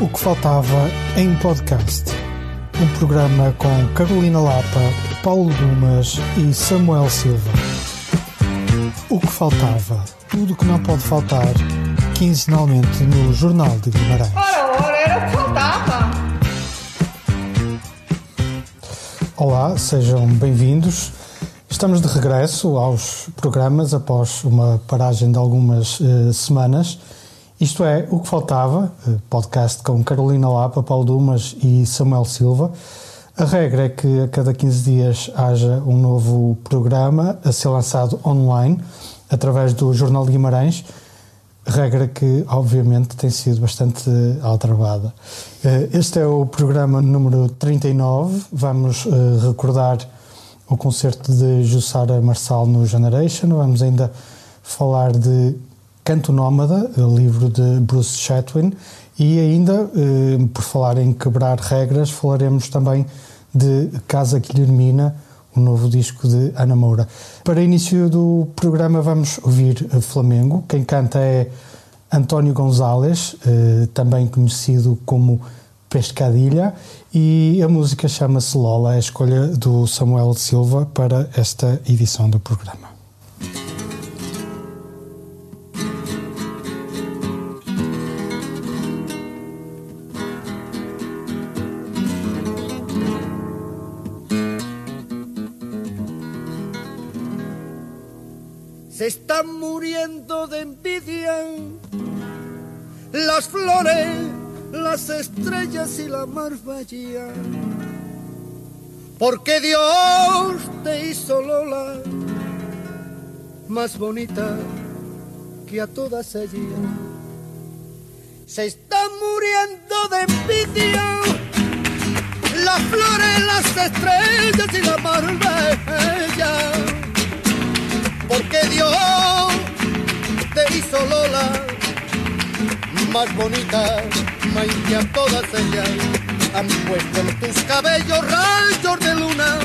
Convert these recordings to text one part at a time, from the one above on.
O que faltava em podcast. Um programa com Carolina Lapa, Paulo Dumas e Samuel Silva. O que faltava. Tudo o que não pode faltar. Quinzenalmente no Jornal de Guimarães. Ora, ora, era o que faltava. Olá, sejam bem-vindos. Estamos de regresso aos programas após uma paragem de algumas eh, semanas. Isto é O que Faltava, eh, podcast com Carolina Lapa, Paulo Dumas e Samuel Silva. A regra é que a cada 15 dias haja um novo programa a ser lançado online através do Jornal de Guimarães. Regra que, obviamente, tem sido bastante aldrabada. Eh, Este é o programa número 39. Vamos eh, recordar o concerto de Jussara Marçal no Generation. Vamos ainda falar de Canto Nómada, o livro de Bruce Chatwin, e ainda, eh, por falar em quebrar regras, falaremos também de Casa Guilhermina, o novo disco de Ana Moura. Para início do programa vamos ouvir eh, Flamengo. Quem canta é António Gonzalez, eh, também conhecido como Pescadilha, e a música chama-se Lola, é a escolha do Samuel Silva para esta edição do programa. De envidia las flores, las estrellas y la marbella. Porque Dios te hizo Lola más bonita que a todas ellas. Se están muriendo de envidia las flores, las estrellas y la marbella porque Dios hizo Lola más bonita, más que a todas ellas han puesto en tus cabellos rayos de luna.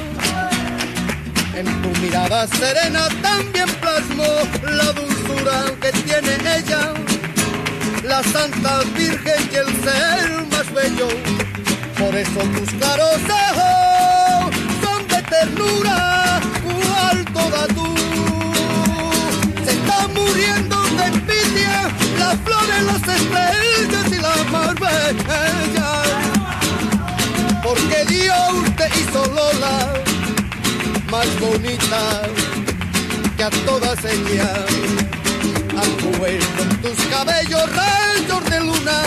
En tu mirada serena también plasmó la dulzura que tiene ella, la Santa Virgen y el ser más bello. Por eso tus claros ojos son de ternura, cual toda se muriendo de envidia las flores, las estrellas y la marbella. Porque Dios te hizo Lola más bonita que a todas ellas. Puesto en tus cabellos rayos de luna.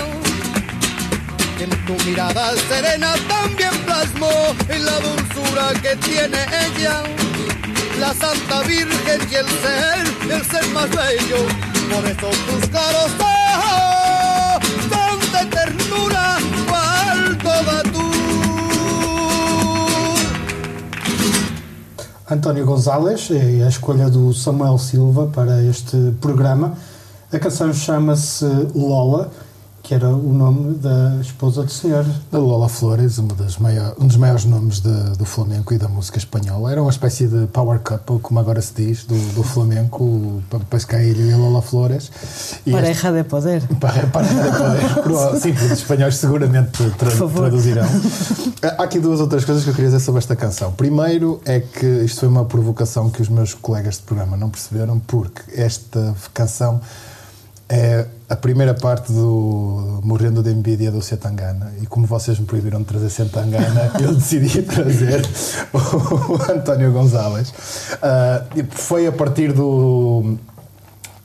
En tu mirada serena también plasmó en la dulzura que tiene ella la Santa Virgen y el ser, el ser más bello. Por eso tus claros ojos son de ternura, cual toda tú. António Gonzalez é a escolha do Samuel Silva para este programa. A canção chama-se Lola, que era o nome da esposa do senhor. A Lola Flores, uma das maior, um dos maiores nomes de- do flamenco e da música espanhola. Era uma espécie de power couple, como agora se diz, do, do flamenco, Pascaílio e Lola Flores. E este- Pareja de poder. para, para poder. Sim, os espanhóis seguramente tra- traduzirão. Há aqui duas outras coisas que eu queria dizer sobre esta canção. Primeiro é que isto foi uma provocação que os meus colegas de programa não perceberam, porque esta canção é a primeira parte do Morrendo de Envidia do Setangana. E como vocês me proibiram de trazer Setangana, eu decidi trazer o António Gonzalez. E foi a partir do.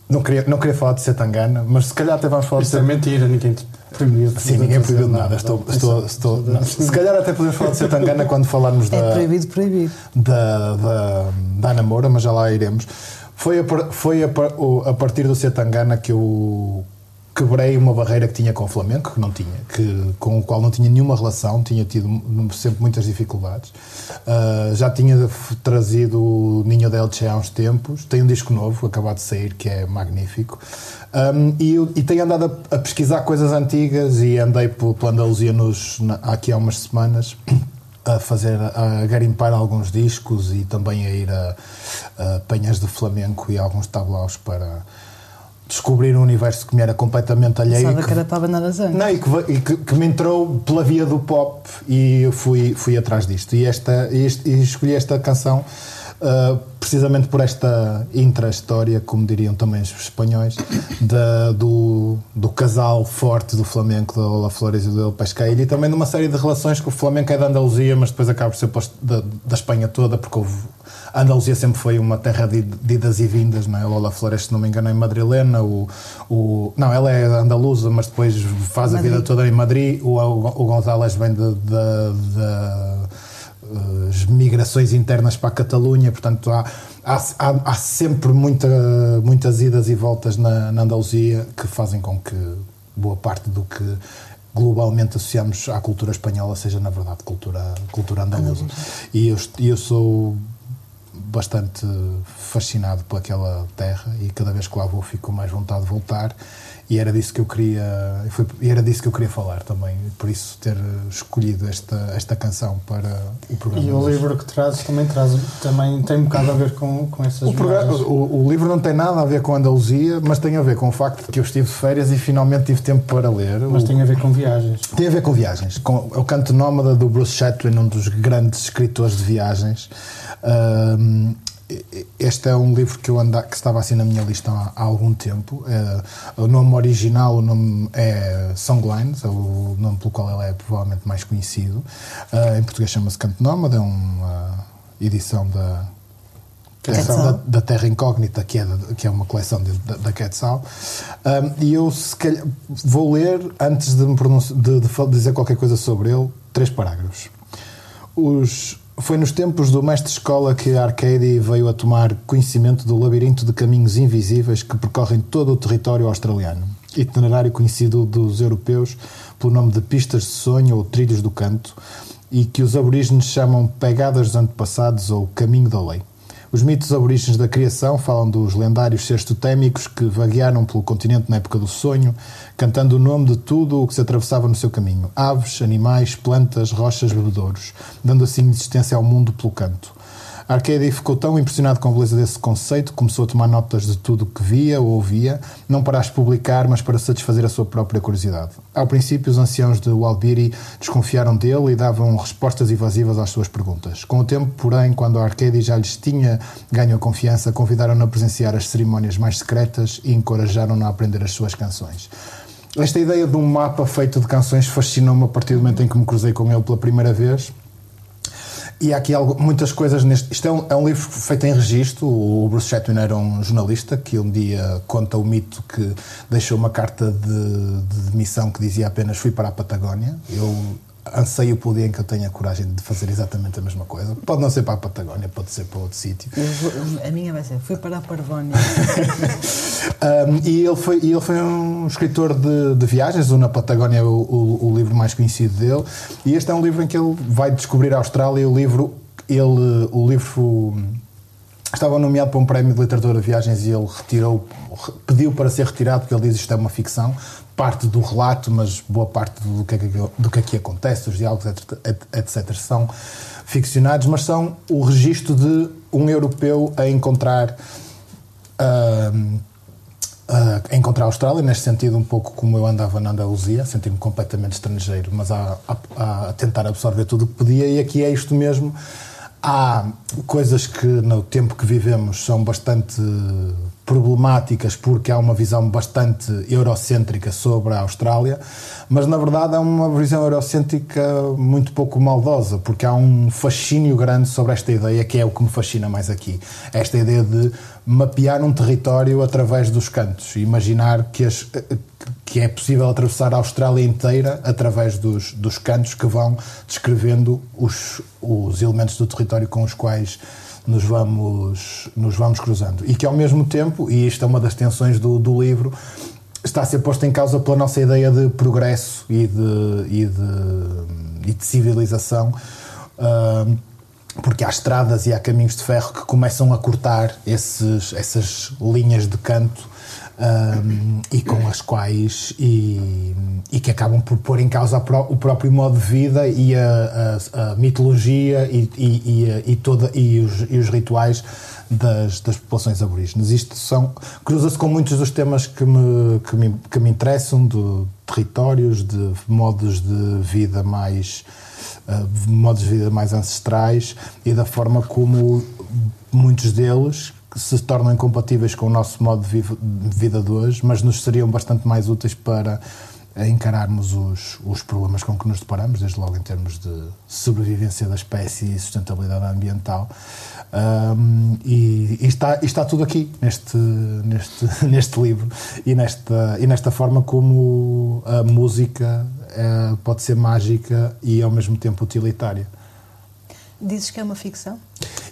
Não queria, não queria falar de Setangana, mas se calhar até vamos falar de Isto é mentira, ninguém te proibiu. de- Sim, ninguém proibiu nada. Estou, estou, estou, não. Se calhar até podemos falar de Setangana quando falarmos da, É proibido proibir. da, da, da Ana Moura, mas já lá iremos. Foi a, foi a, a partir do Setangana que eu quebrei uma barreira que tinha com o Flamengo, que não tinha, que, com o qual não tinha nenhuma relação, tinha tido sempre muitas dificuldades. Ah, já tinha trazido o Ninho de Elche há uns tempos, tem um disco novo, acabado de sair, que é magnífico. Um, e, e tenho andado a, a pesquisar coisas antigas e andei pela Andaluzia nos, na, aqui há umas semanas a fazer, a garimpar alguns discos e também a ir a, a penhas de flamenco e alguns tablaus para, descobrir um universo que me era completamente alheio. Pensava que era para abanar as não, e, que, e que- que me entrou pela via do pop e eu fui, fui atrás disto. E, esta, e, este- e escolhi esta canção ah, precisamente por esta intra-história, como diriam também os espanhóis, da- do, do casal forte do Flamengo, da Ola Flores e do El Pesqueiro, e também de uma série de relações que o Flamengo é da Andaluzia, mas depois acaba por ser da, da Espanha toda, porque houve. A Andaluzia sempre foi uma terra de, de idas e vindas, não é? A Lola Flores, se não me engano, é madrilena. O, o, não, ela é andaluza, mas depois faz a vida Madrid. toda em Madrid. O, o, o González vem de, de- de- as migrações internas para a Catalunha, portanto há, há, há- sempre muita, muitas idas e voltas na, na Andaluzia que fazem com que boa parte do que globalmente associamos à cultura espanhola seja na verdade cultura, cultura andaluza. E eu, eu sou bastante fascinado por aquela terra e cada vez que lá vou fico com mais vontade de voltar e era disso que eu queria e foi- e era disso que eu queria falar também por isso ter escolhido esta esta canção para o programa E o livro que trazes também, traz, também tem um bocado a ver com, com essas o, programa- o- o livro não tem nada a ver com a Andaluzia, mas tem a ver com o facto de que eu estive de férias e finalmente tive tempo para ler. Mas O- tem a ver com viagens. Tem a ver com viagens, com o canto nómada do Bruce Chatwin, um dos grandes escritores de viagens. Ahm, este é um livro que eu anda, que estava assim na minha lista há, há algum tempo. É, o nome original o nome é Songlines, é o nome pelo qual ele é provavelmente mais conhecido. Ah, em português chama-se Canto Nómada, é uma edição da, da, da Terra Incógnita, que é, que é uma coleção de- da, da Quetzal. Um, e eu, se calhar, vou ler, antes de, me de- de dizer qualquer coisa sobre ele, três parágrafos. Os, foi nos tempos do mestre-escola que a Arcady veio a tomar conhecimento do labirinto de caminhos invisíveis que percorrem todo o território australiano, itinerário conhecido dos europeus pelo nome de pistas de sonho ou trilhos do canto, e que os aborígenes chamam pegadas dos antepassados ou caminho da lei. Os mitos aborígenes da criação falam dos lendários seres totémicos que vaguearam pelo continente na época do sonho, cantando o nome de tudo o que se atravessava no seu caminho: aves, animais, plantas, rochas, bebedouros, dando assim existência ao mundo pelo canto. Arcady ficou tão impressionado com a beleza desse conceito que começou a tomar notas de tudo que via ou ouvia, não para as publicar, mas para satisfazer a sua própria curiosidade. Ao princípio, os anciãos de Walbiri desconfiaram dele e davam respostas evasivas às suas perguntas. Com o tempo, porém, quando Arcady já lhes tinha ganho a confiança, convidaram-no a presenciar as cerimónias mais secretas e encorajaram-no a aprender as suas canções. Esta ideia de um mapa feito de canções fascinou-me a partir do momento em que me cruzei com ele pela primeira vez. E há aqui algo, muitas coisas neste. Isto é um, é um livro feito em registro. O Bruce Chatwin era um jornalista que um dia conta o mito que deixou uma carta de, de demissão que dizia apenas fui para a Patagónia. Eu anseio pelo dia em que eu tenha coragem de fazer exatamente a mesma coisa. Pode não ser para a Patagónia, pode ser para outro sítio. A minha vai ser, fui para a Parvónia. Um, e ele foi, ele foi um escritor de, de viagens, o Na Patagónia é o, o, o livro mais conhecido dele, e este é um livro em que ele vai descobrir a Austrália. O livro, ele, o livro hum, estava nomeado para um prémio de literatura de viagens e ele retirou, re- pediu para ser retirado porque ele diz que isto é uma ficção, parte do relato, mas boa parte do que, é do que aqui acontece, os diálogos, etc, são ficcionados, mas são o registro de um europeu a encontrar hum, a encontrar a Austrália, neste sentido, um pouco como eu andava na Andaluzia, senti-me completamente estrangeiro, mas a, a- a tentar absorver tudo o que podia, e aqui é isto mesmo. Há coisas que no tempo que vivemos são bastante problemáticas porque há uma visão bastante eurocêntrica sobre a Austrália, mas na verdade é uma visão eurocêntrica muito pouco maldosa, porque há um fascínio grande sobre esta ideia que é o que me fascina mais aqui. Esta ideia de mapear um território através dos cantos, imaginar que, as- que é possível atravessar a Austrália inteira através dos, dos cantos que vão descrevendo os, os elementos do território com os quais nos vamos, nos vamos cruzando. E que ao mesmo tempo, e isto é uma das tensões do, do livro, está a ser posto em causa pela nossa ideia de progresso e de, e de, e de civilização. ah, porque há estradas e há caminhos de ferro que começam a cortar esses, essas linhas de canto um, e com as quais e, e que acabam por pôr em causa o próprio modo de vida e a, a- a mitologia e, e, e toda, e, os, e os rituais das, das populações aborígenes. Isto são cruza-se com muitos dos temas que me, que me, que me interessam, de territórios, de modos de vida mais uh, modos de vida mais ancestrais e da forma como muitos deles se tornam incompatíveis com o nosso modo de vida de hoje, mas nos seriam bastante mais úteis para encararmos os, os problemas com que nos deparamos, desde logo em termos de sobrevivência da espécie e sustentabilidade ambiental. Um, e, e, está, e está tudo aqui neste, neste, neste livro e nesta, e nesta forma como a música é, pode ser mágica e ao mesmo tempo utilitária. Dizes que é uma ficção?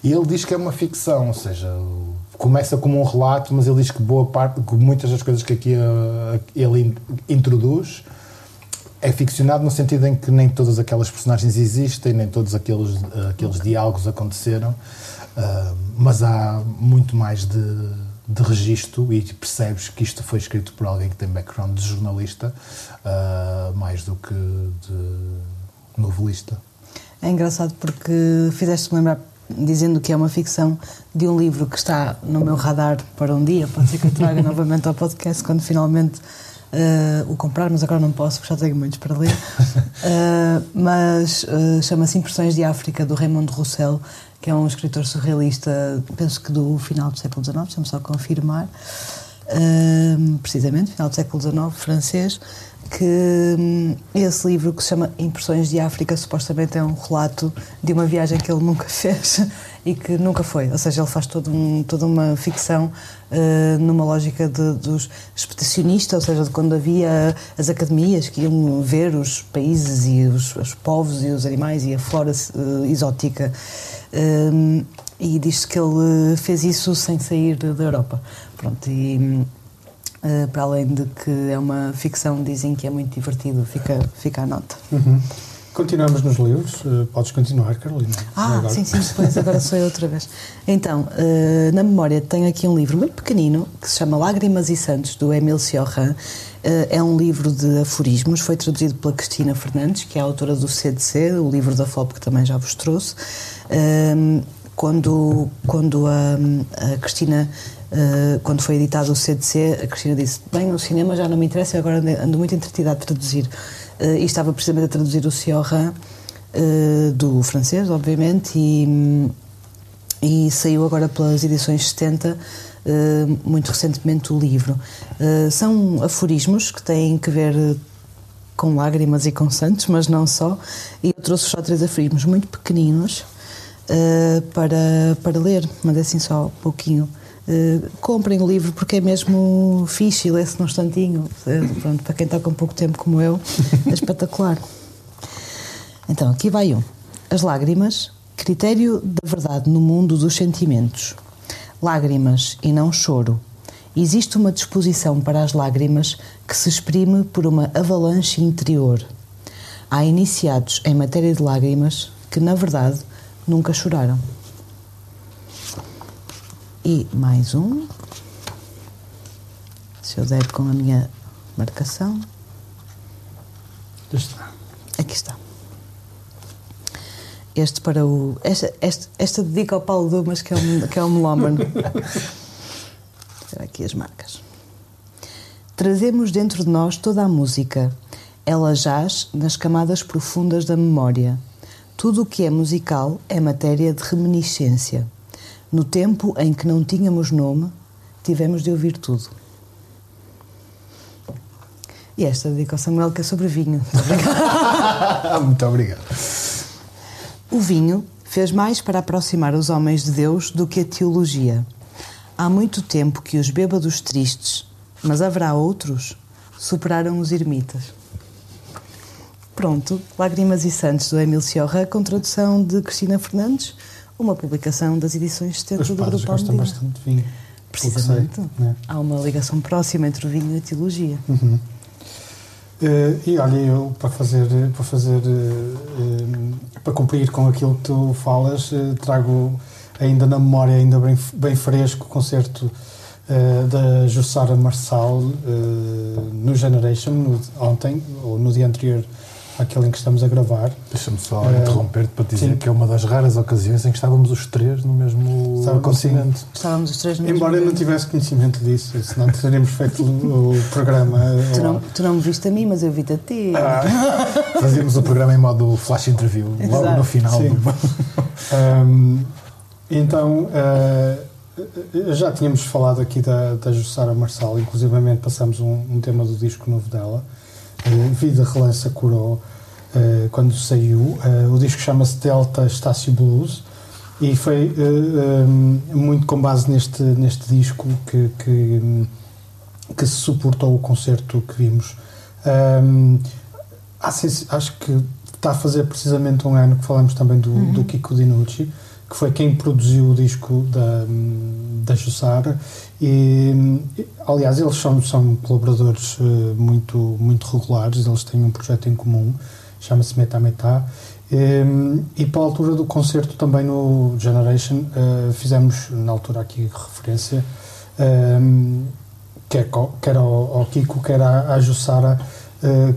E ele diz que é uma ficção, ou seja, começa como um relato, mas ele diz que boa parte, que muitas das coisas que aqui uh, ele introduz é ficcionado no sentido em que nem todas aquelas personagens existem, nem todos aqueles, uh, aqueles diálogos aconteceram, uh, mas há muito mais de, de registro e percebes que isto foi escrito por alguém que tem background de jornalista, mais do que de novelista. É engraçado porque fizeste-me lembrar dizendo que é uma ficção de um livro que está no meu radar para um dia. Pode ser que eu traga novamente ao podcast quando finalmente uh, o comprar, mas agora não posso porque já tenho muitos para ler. Uh, mas uh, chama-se Impressões de África, do Raymond Roussel, que é um escritor surrealista, penso que do final do século XIX, deixa-me só confirmar. precisamente, final do século XIX, francês, que hum, esse livro que se chama Impressões de África supostamente é um relato de uma viagem que ele nunca fez e que nunca foi. Ou seja, ele faz todo um, toda uma ficção uh, numa lógica de, dos expedicionistas, ou seja, de quando havia as academias que iam ver os países e os, os povos e os animais e a flora uh, exótica. Uh, e diz-se que ele fez isso sem sair da Europa. Pronto, e hum, Uh, para além de que é uma ficção, dizem que é muito divertido, fica, fica a nota. Uhum. Continuamos nos livros, uh, podes continuar, Carolina. Ah, sim, sim, depois, agora sou eu outra vez. Então, uh, na memória tenho aqui um livro muito pequenino que se chama Lágrimas e Santos, do Emile Cioran. é um livro de aforismos, foi traduzido pela Cristina Fernandes, que é a autora do CDC, o livro da FLOP que também já vos trouxe. quando, quando a, a Cristina Uh, quando foi editado o CDC, a Cristina disse: Bem, o cinema já não me interessa, agora ando muito entretida a traduzir. Uh, e estava precisamente a traduzir o Cioran, uh, do francês, obviamente, e, e saiu agora pelas edições 70, muito recentemente, o livro. são aforismos que têm que ver com lágrimas e com santos, mas não só. E eu trouxe só três aforismos muito pequeninos para, para ler, mas assim só um pouquinho. Uh, comprem o livro porque é mesmo fixe e lê-se num instantinho. Uh, pronto, para quem toca um pouco tempo como eu, é espetacular. Então, aqui vai um. As lágrimas, critério da verdade no mundo dos sentimentos. Lágrimas e não choro. Existe uma disposição para as lágrimas que se exprime por uma avalanche interior. Há iniciados em matéria de lágrimas que, na verdade, nunca choraram. E mais um. Se eu der com a minha marcação. Está. Aqui está. Este para o. Esta, esta, esta dedica ao Paulo Dumas, que é um, que é um melómano. aqui as marcas. Trazemos dentro de nós toda a música. Ela jaz nas camadas profundas da memória. Tudo o que é musical é matéria de reminiscência. No tempo em que não tínhamos nome, tivemos de ouvir tudo. E esta dedica ao Samuel, que é sobre vinho. Muito obrigado. O vinho fez mais para aproximar os homens de Deus do que a teologia. Há muito tempo que os bêbados tristes, mas haverá outros, superaram os ermitas. Pronto, Lágrimas e Santos, do Emílio Ciorra, com tradução de Cristina Fernandes uma publicação das edições 70 Os do Grupo gostam Almedina. bastante de vinho. Precisamente. Sei, né? Há uma ligação próxima entre o vinho e a teologia. Uhum. Uh, e olha, eu para fazer, para fazer, uh, para cumprir com aquilo que tu falas, uh, trago ainda na memória, ainda bem, bem fresco, o concerto da Jussara Marçal no Generation, no, ontem, ou no dia anterior, àquele em que estamos a gravar. Deixa-me só Eh, interromper-te para dizer sim. que é uma das raras ocasiões em que estávamos os três no mesmo Estava continente. Estávamos os três no mesmo Embora eu não tivesse conhecimento disso, senão teríamos feito o, programa. Tu não, tu não me viste a mim, mas eu vi-te a ti. Ah, fazíamos o programa em modo flash interview, logo Exato. no final. Sim. do- Um, então, uh, já tínhamos falado aqui da, da Jussara Marçal, inclusivamente passamos um, um tema do disco novo dela, uh, Vida Relança Curou, uh, quando saiu. Uh, o disco chama-se Delta Estácio Blues e foi um, muito com base neste, neste disco que, que, que se suportou o concerto que vimos. Um, sens- acho que está a fazer precisamente um ano que falamos também do, do Kiko Dinucci, que foi quem produziu o disco da, da Jussara. E, aliás, eles são, são colaboradores eh, muito, muito regulares, eles têm um projeto em comum, chama-se Metá Metá. E, e para a altura do concerto também no Generation, eh, fizemos na altura aqui referência, eh, quer, co- quer ao, ao Kiko, quer à, à Jussara, eh,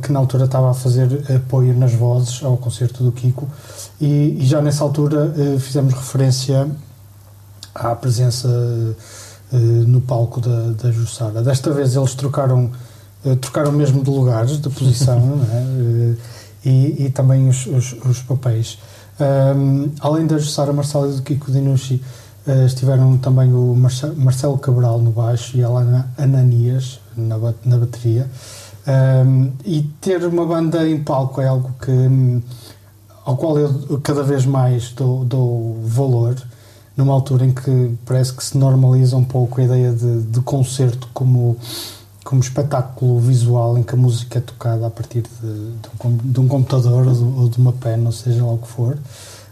que na altura estava a fazer apoio nas vozes ao concerto do Kiko, e, e já nessa altura eh, fizemos referência à presença eh, no palco da, da Jussara. Desta vez eles trocaram, eh, trocaram mesmo de lugares, de posição, é? Eh, e, e também os, os, os papéis. Ahm, além da Jussara Marcelo e do Kiko Dinucci, eh, estiveram também o Marce- Marcelo Cabral no baixo e a Ana Ananias na, na bateria. Um, e ter uma banda em palco é algo que ao qual eu cada vez mais dou, dou valor numa altura em que parece que se normaliza um pouco a ideia de, de concerto como como espetáculo visual em que a música é tocada a partir de, de, um, de um computador ou de, ou de uma pen, ou seja lá o que for.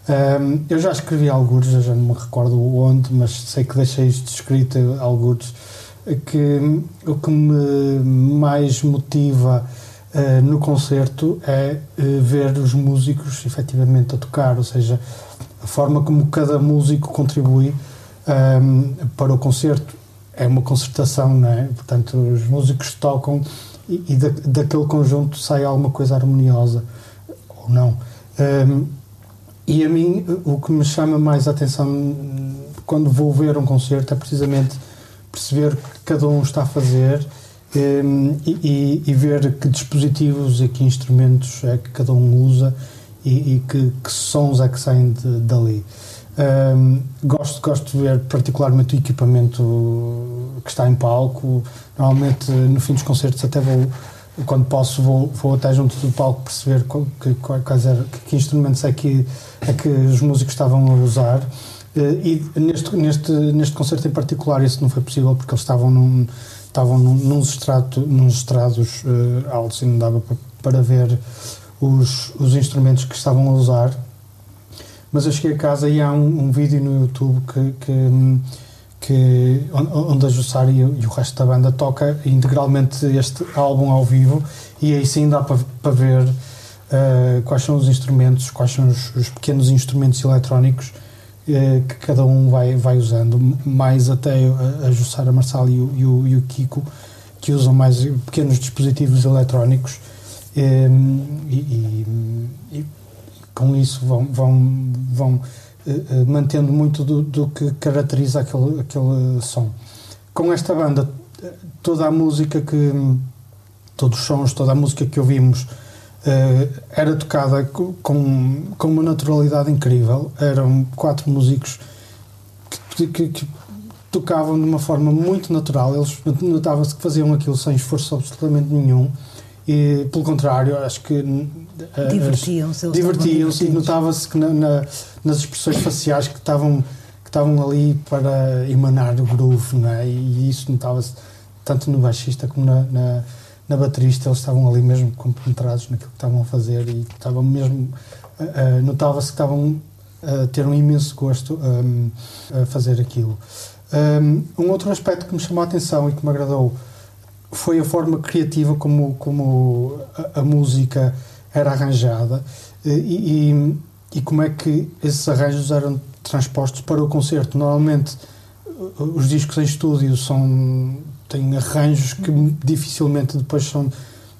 Um, eu já escrevi alguns, já não me recordo onde, mas sei que deixei isto escrito alguns que o que me mais motiva eh, no concerto é eh, ver os músicos efetivamente a tocar, ou seja, a forma como cada músico contribui ehm, para o concerto é uma concertação, não é? Portanto, os músicos tocam e, e da, daquele conjunto sai alguma coisa harmoniosa ou não. Ehm, e a mim, o que me chama mais a atenção quando vou ver um concerto é precisamente perceber o que cada um está a fazer hum, e, e- ver que dispositivos e que instrumentos é que cada um usa e, e que, que sons é que saem de- dali. Hum, gosto, gosto de ver particularmente o equipamento que está em palco. Normalmente, no fim dos concertos, até vou, quando posso, vou, vou até junto do palco perceber que, qual- quais era, que, que instrumentos é que, é que os músicos estavam a usar. Eh, E neste, neste, neste concerto em particular isso não foi possível porque eles estavam num, estavam num, nos, estrato, nos estrados eh, altos e não dava pa- para ver os, os instrumentos que estavam a usar. Mas eu cheguei a casa e há um, um vídeo no YouTube que, que, que on- onde a Jussara e, o- resto da banda toca integralmente este álbum ao vivo e aí sim dá para, para ver eh, quais são os instrumentos, quais são os, os pequenos instrumentos eletrónicos que cada um vai, vai usando, mais até a, a Jussara Marçal e o, e, o, e o Kiko, que usam mais pequenos dispositivos eletrónicos eh, e, e- e com isso vão, vão, vão eh, eh, mantendo muito do, do que caracteriza aquele, aquele som. Com esta banda, eh, toda a música que. todos os sons, toda a música que ouvimos eh, era tocada co- com, com uma naturalidade incrível. Eram quatro músicos que, que- que tocavam de uma forma muito natural. Eles notava-se que faziam aquilo sem esforço absolutamente nenhum. E, pelo contrário, acho que eh, Divertiam-se, divertiam-se e notava-se que na- na- nas expressões faciais que estavam que estavam ali para emanar o groove não é? e isso notava-se tanto no baixista como na, na, na baterista eles estavam ali mesmo compenetrados naquilo que estavam a fazer e estavam mesmo ah, notava-se que estavam a ter um imenso gosto hum, a fazer aquilo Hum, um outro aspecto que me chamou a atenção e que me agradou foi a forma criativa como, como a, a música era arranjada eh, e, e, e como é que esses arranjos eram transpostos para o concerto. Normalmente eh, os discos em estúdio são têm arranjos que dificilmente depois são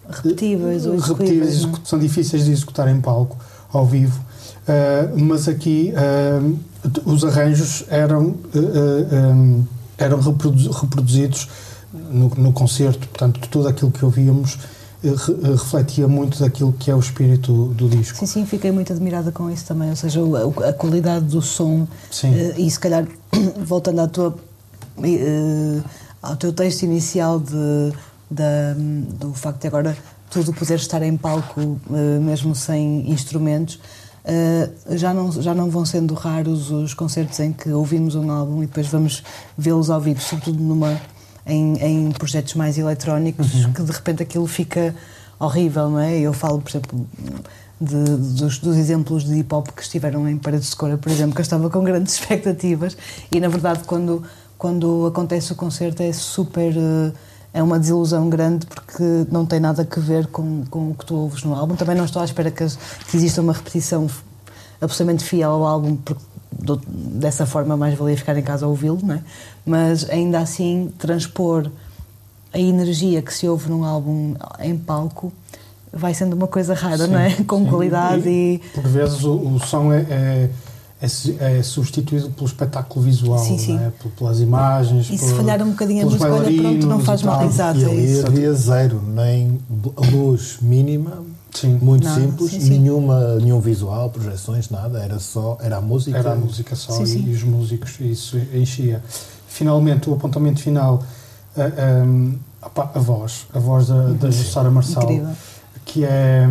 Repetíveis ou eh, repetíveis, são difíceis de executar em palco, ao vivo. Uh, mas aqui uh, os arranjos eram, um, eram reprodu- reproduzidos no, no concerto, portanto, tudo aquilo que ouvíamos re- refletia muito daquilo que é o espírito do disco. Sim, sim, fiquei muito admirada com isso também, ou seja, a, qualidade do som Sim. eh, e se calhar voltando à tua, eh, ao teu texto inicial de, da- do facto de agora tudo poder estar em palco eh, mesmo sem instrumentos eh, já, não, já não vão sendo raros os concertos em que ouvimos um álbum e depois vamos vê-los ao vivo, sobretudo numa, em, em projetos mais eletrónicos, que de repente aquilo fica horrível, não é? Eu falo, por exemplo, de- dos, dos exemplos de hip hop que estiveram em Paredes de por exemplo, que eu estava com grandes expectativas e na verdade quando, quando acontece o concerto é super. eh, é uma desilusão grande porque não tem nada a ver com, com o que tu ouves no álbum. Também não estou à espera que, que exista uma repetição absolutamente fiel ao álbum, porque do- dessa forma mais valia ficar em casa a ouvi-lo, não é? Mas ainda assim, transpor a energia que se ouve num álbum em palco vai sendo uma coisa rara, não é? Com Sim, qualidade e. Por vezes o, o som é, é, é é substituído pelo espetáculo visual, Sim, sim. é? Pel- pelas imagens. E se por- falhar um bocadinho a música, olha, pronto, não faz mal, tal. exato. E é ali isso. havia zero, nem luz mínima, Sim. muito Nada, simples, sim, sim. Nenhuma, nenhum visual, projeções, nada, era só era a música. Era a música só Sim, e, sim. e os músicos, e isso enchia. Finalmente, o apontamento final, a, opá, a voz, a voz da, da Jussara Marçal, Incrível. que é.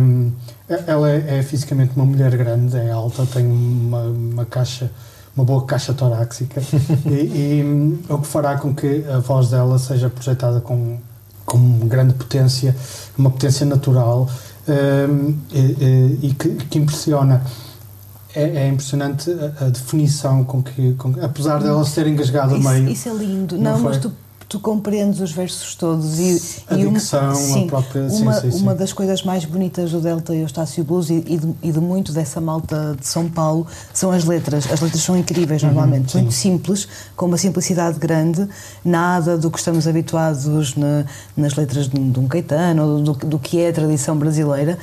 Hum, Ela é, é fisicamente uma mulher grande, é alta, tem uma, uma caixa, uma boa caixa torácica, e, e, hum, o que fará com que a voz dela seja projetada com, com grande potência, uma potência natural, hum, e, e- que, que impressiona. É, é impressionante a, a definição com que, com apesar dela se ter engasgado a Isso, meio, isso é lindo. Não Não, mas tu, tu compreendes os versos todos e, A e uma- dicção, a sim, própria- sim, uma, sim, sim. uma das coisas mais bonitas do Delta e Eustácio Blues e, e, de, e de muito dessa malta de São Paulo são as letras. As letras são incríveis normalmente, Uhum, sim. muito simples, com uma simplicidade grande, nada do que estamos habituados na- nas letras de, um- de um Caetano, ou do, do que é a tradição brasileira.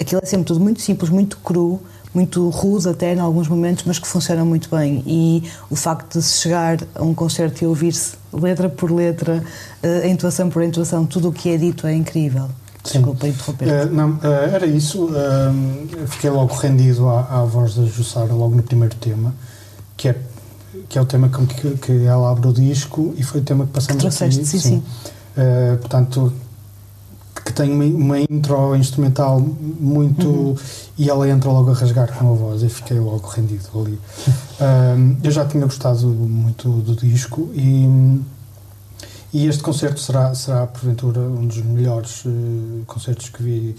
Aquilo é sempre tudo muito simples, muito cru, muito rude até em alguns momentos, mas que funciona muito bem. E o facto de se chegar a um concerto e ouvir-se letra por letra, eh, intuação por intuação, tudo o que é dito é incrível. Sim. Desculpa interromper. Eh, não, eh, era isso. eu fiquei logo rendido à, à voz da Jussara, logo no primeiro tema, que é, que é o tema com que, que ela abre o disco e foi o tema que passamos Que trouxeste, aqui. sim, sim. Eh, portanto, que tem uma, uma intro instrumental muito. Uhum. e ela entra logo a rasgar com a voz e fiquei logo rendido ali. Eh, eu já tinha gostado muito do disco e. E este concerto será, será porventura, um dos melhores eh, concertos que vi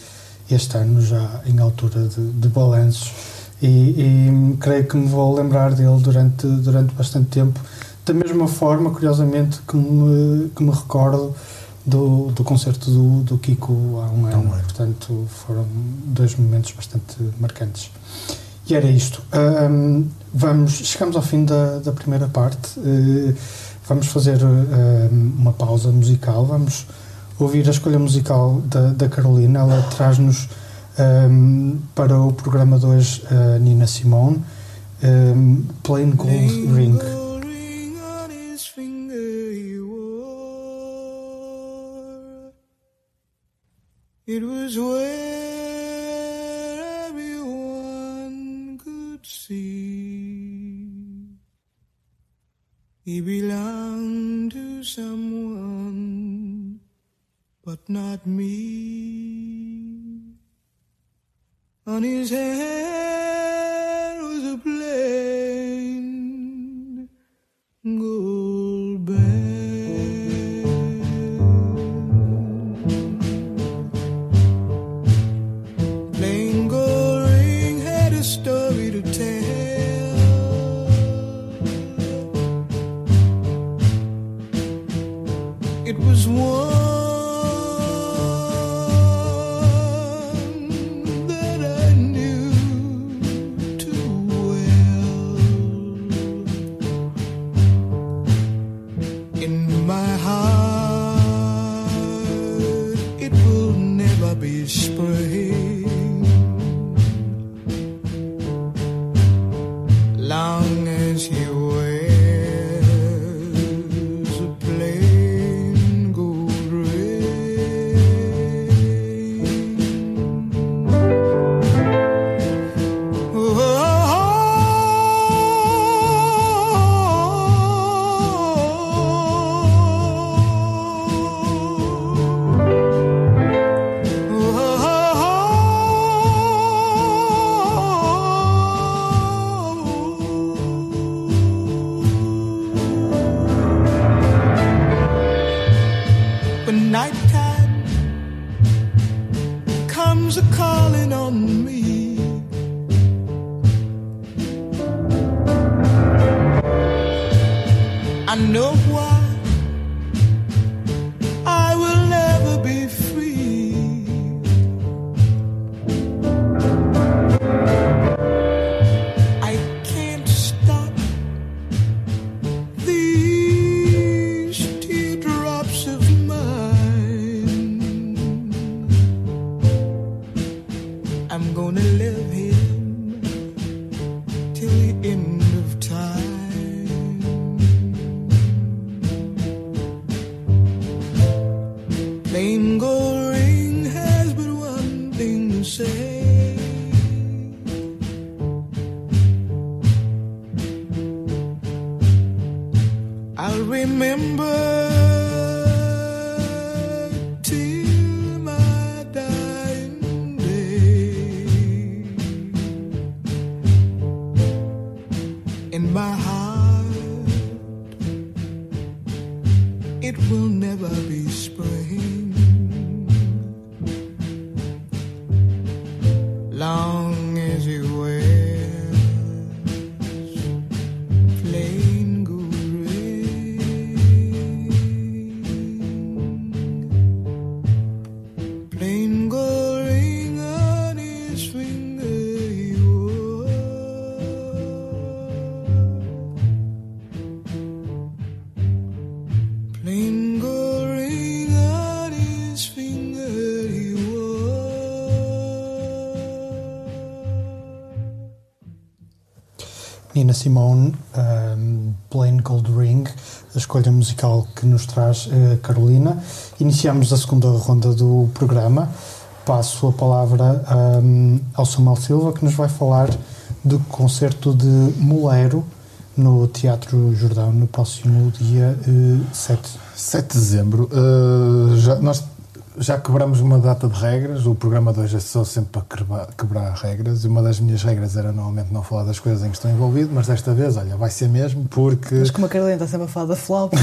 este ano, já em altura de, de balanços. E, e creio que me vou lembrar dele durante, durante bastante tempo, da mesma forma, curiosamente, que me, que me recordo do, do concerto do, do Kiko há um ano. Portanto, foram dois momentos bastante marcantes. E era isto. Ahm, vamos, chegamos ao fim da, da primeira parte. Eh, vamos fazer uma pausa musical. Vamos ouvir a escolha musical da, da Carolina. Ela traz-nos ahm, para o programa de hoje a Nina Simone, Plain Gold Ring. ring It was where everyone could see. He belonged to someone, but not me. On his hand Nina Simone, um, Plain Gold Ring, a escolha musical que nos traz a Carolina. Iniciamos a segunda ronda do programa. Passo a palavra um, ao Samuel Silva, que nos vai falar do concerto de Mulero no Teatro Jordão no próximo dia uh, 7. 7 de dezembro. Uh, já, nós já quebramos uma data de regras. O programa de hoje é só sempre para quebrar, quebrar regras. E uma das minhas regras era normalmente não falar das coisas em que estou envolvido, mas desta vez, olha, vai ser mesmo porque. Mas como a Carolina está sempre a falar da flauta.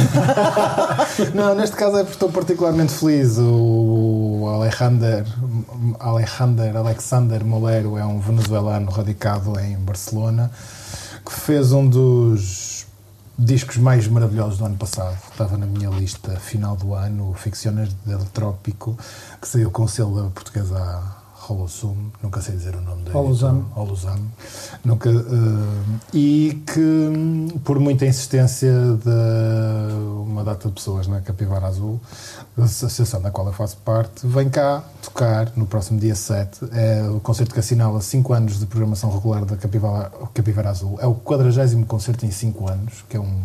não, neste caso é porque estou particularmente feliz. O Alejandro, Alejandro Alexander Molero é um venezuelano radicado em Barcelona que fez um dos discos mais maravilhosos do ano passado. Estava na minha lista final do ano, Ficciones del Trópico, que saiu com selo portuguesa Holosum, nunca sei dizer o nome dele. Holosam. Holosam. Nunca, uh, e que, por muita insistência de uma data de pessoas na Capivara Azul, a associação da qual eu faço parte, vem cá tocar no próximo dia 7. É o concerto que assinala 5 anos de programação regular da Capivara, Capivara Azul. É o 40 concerto em 5 anos, que é um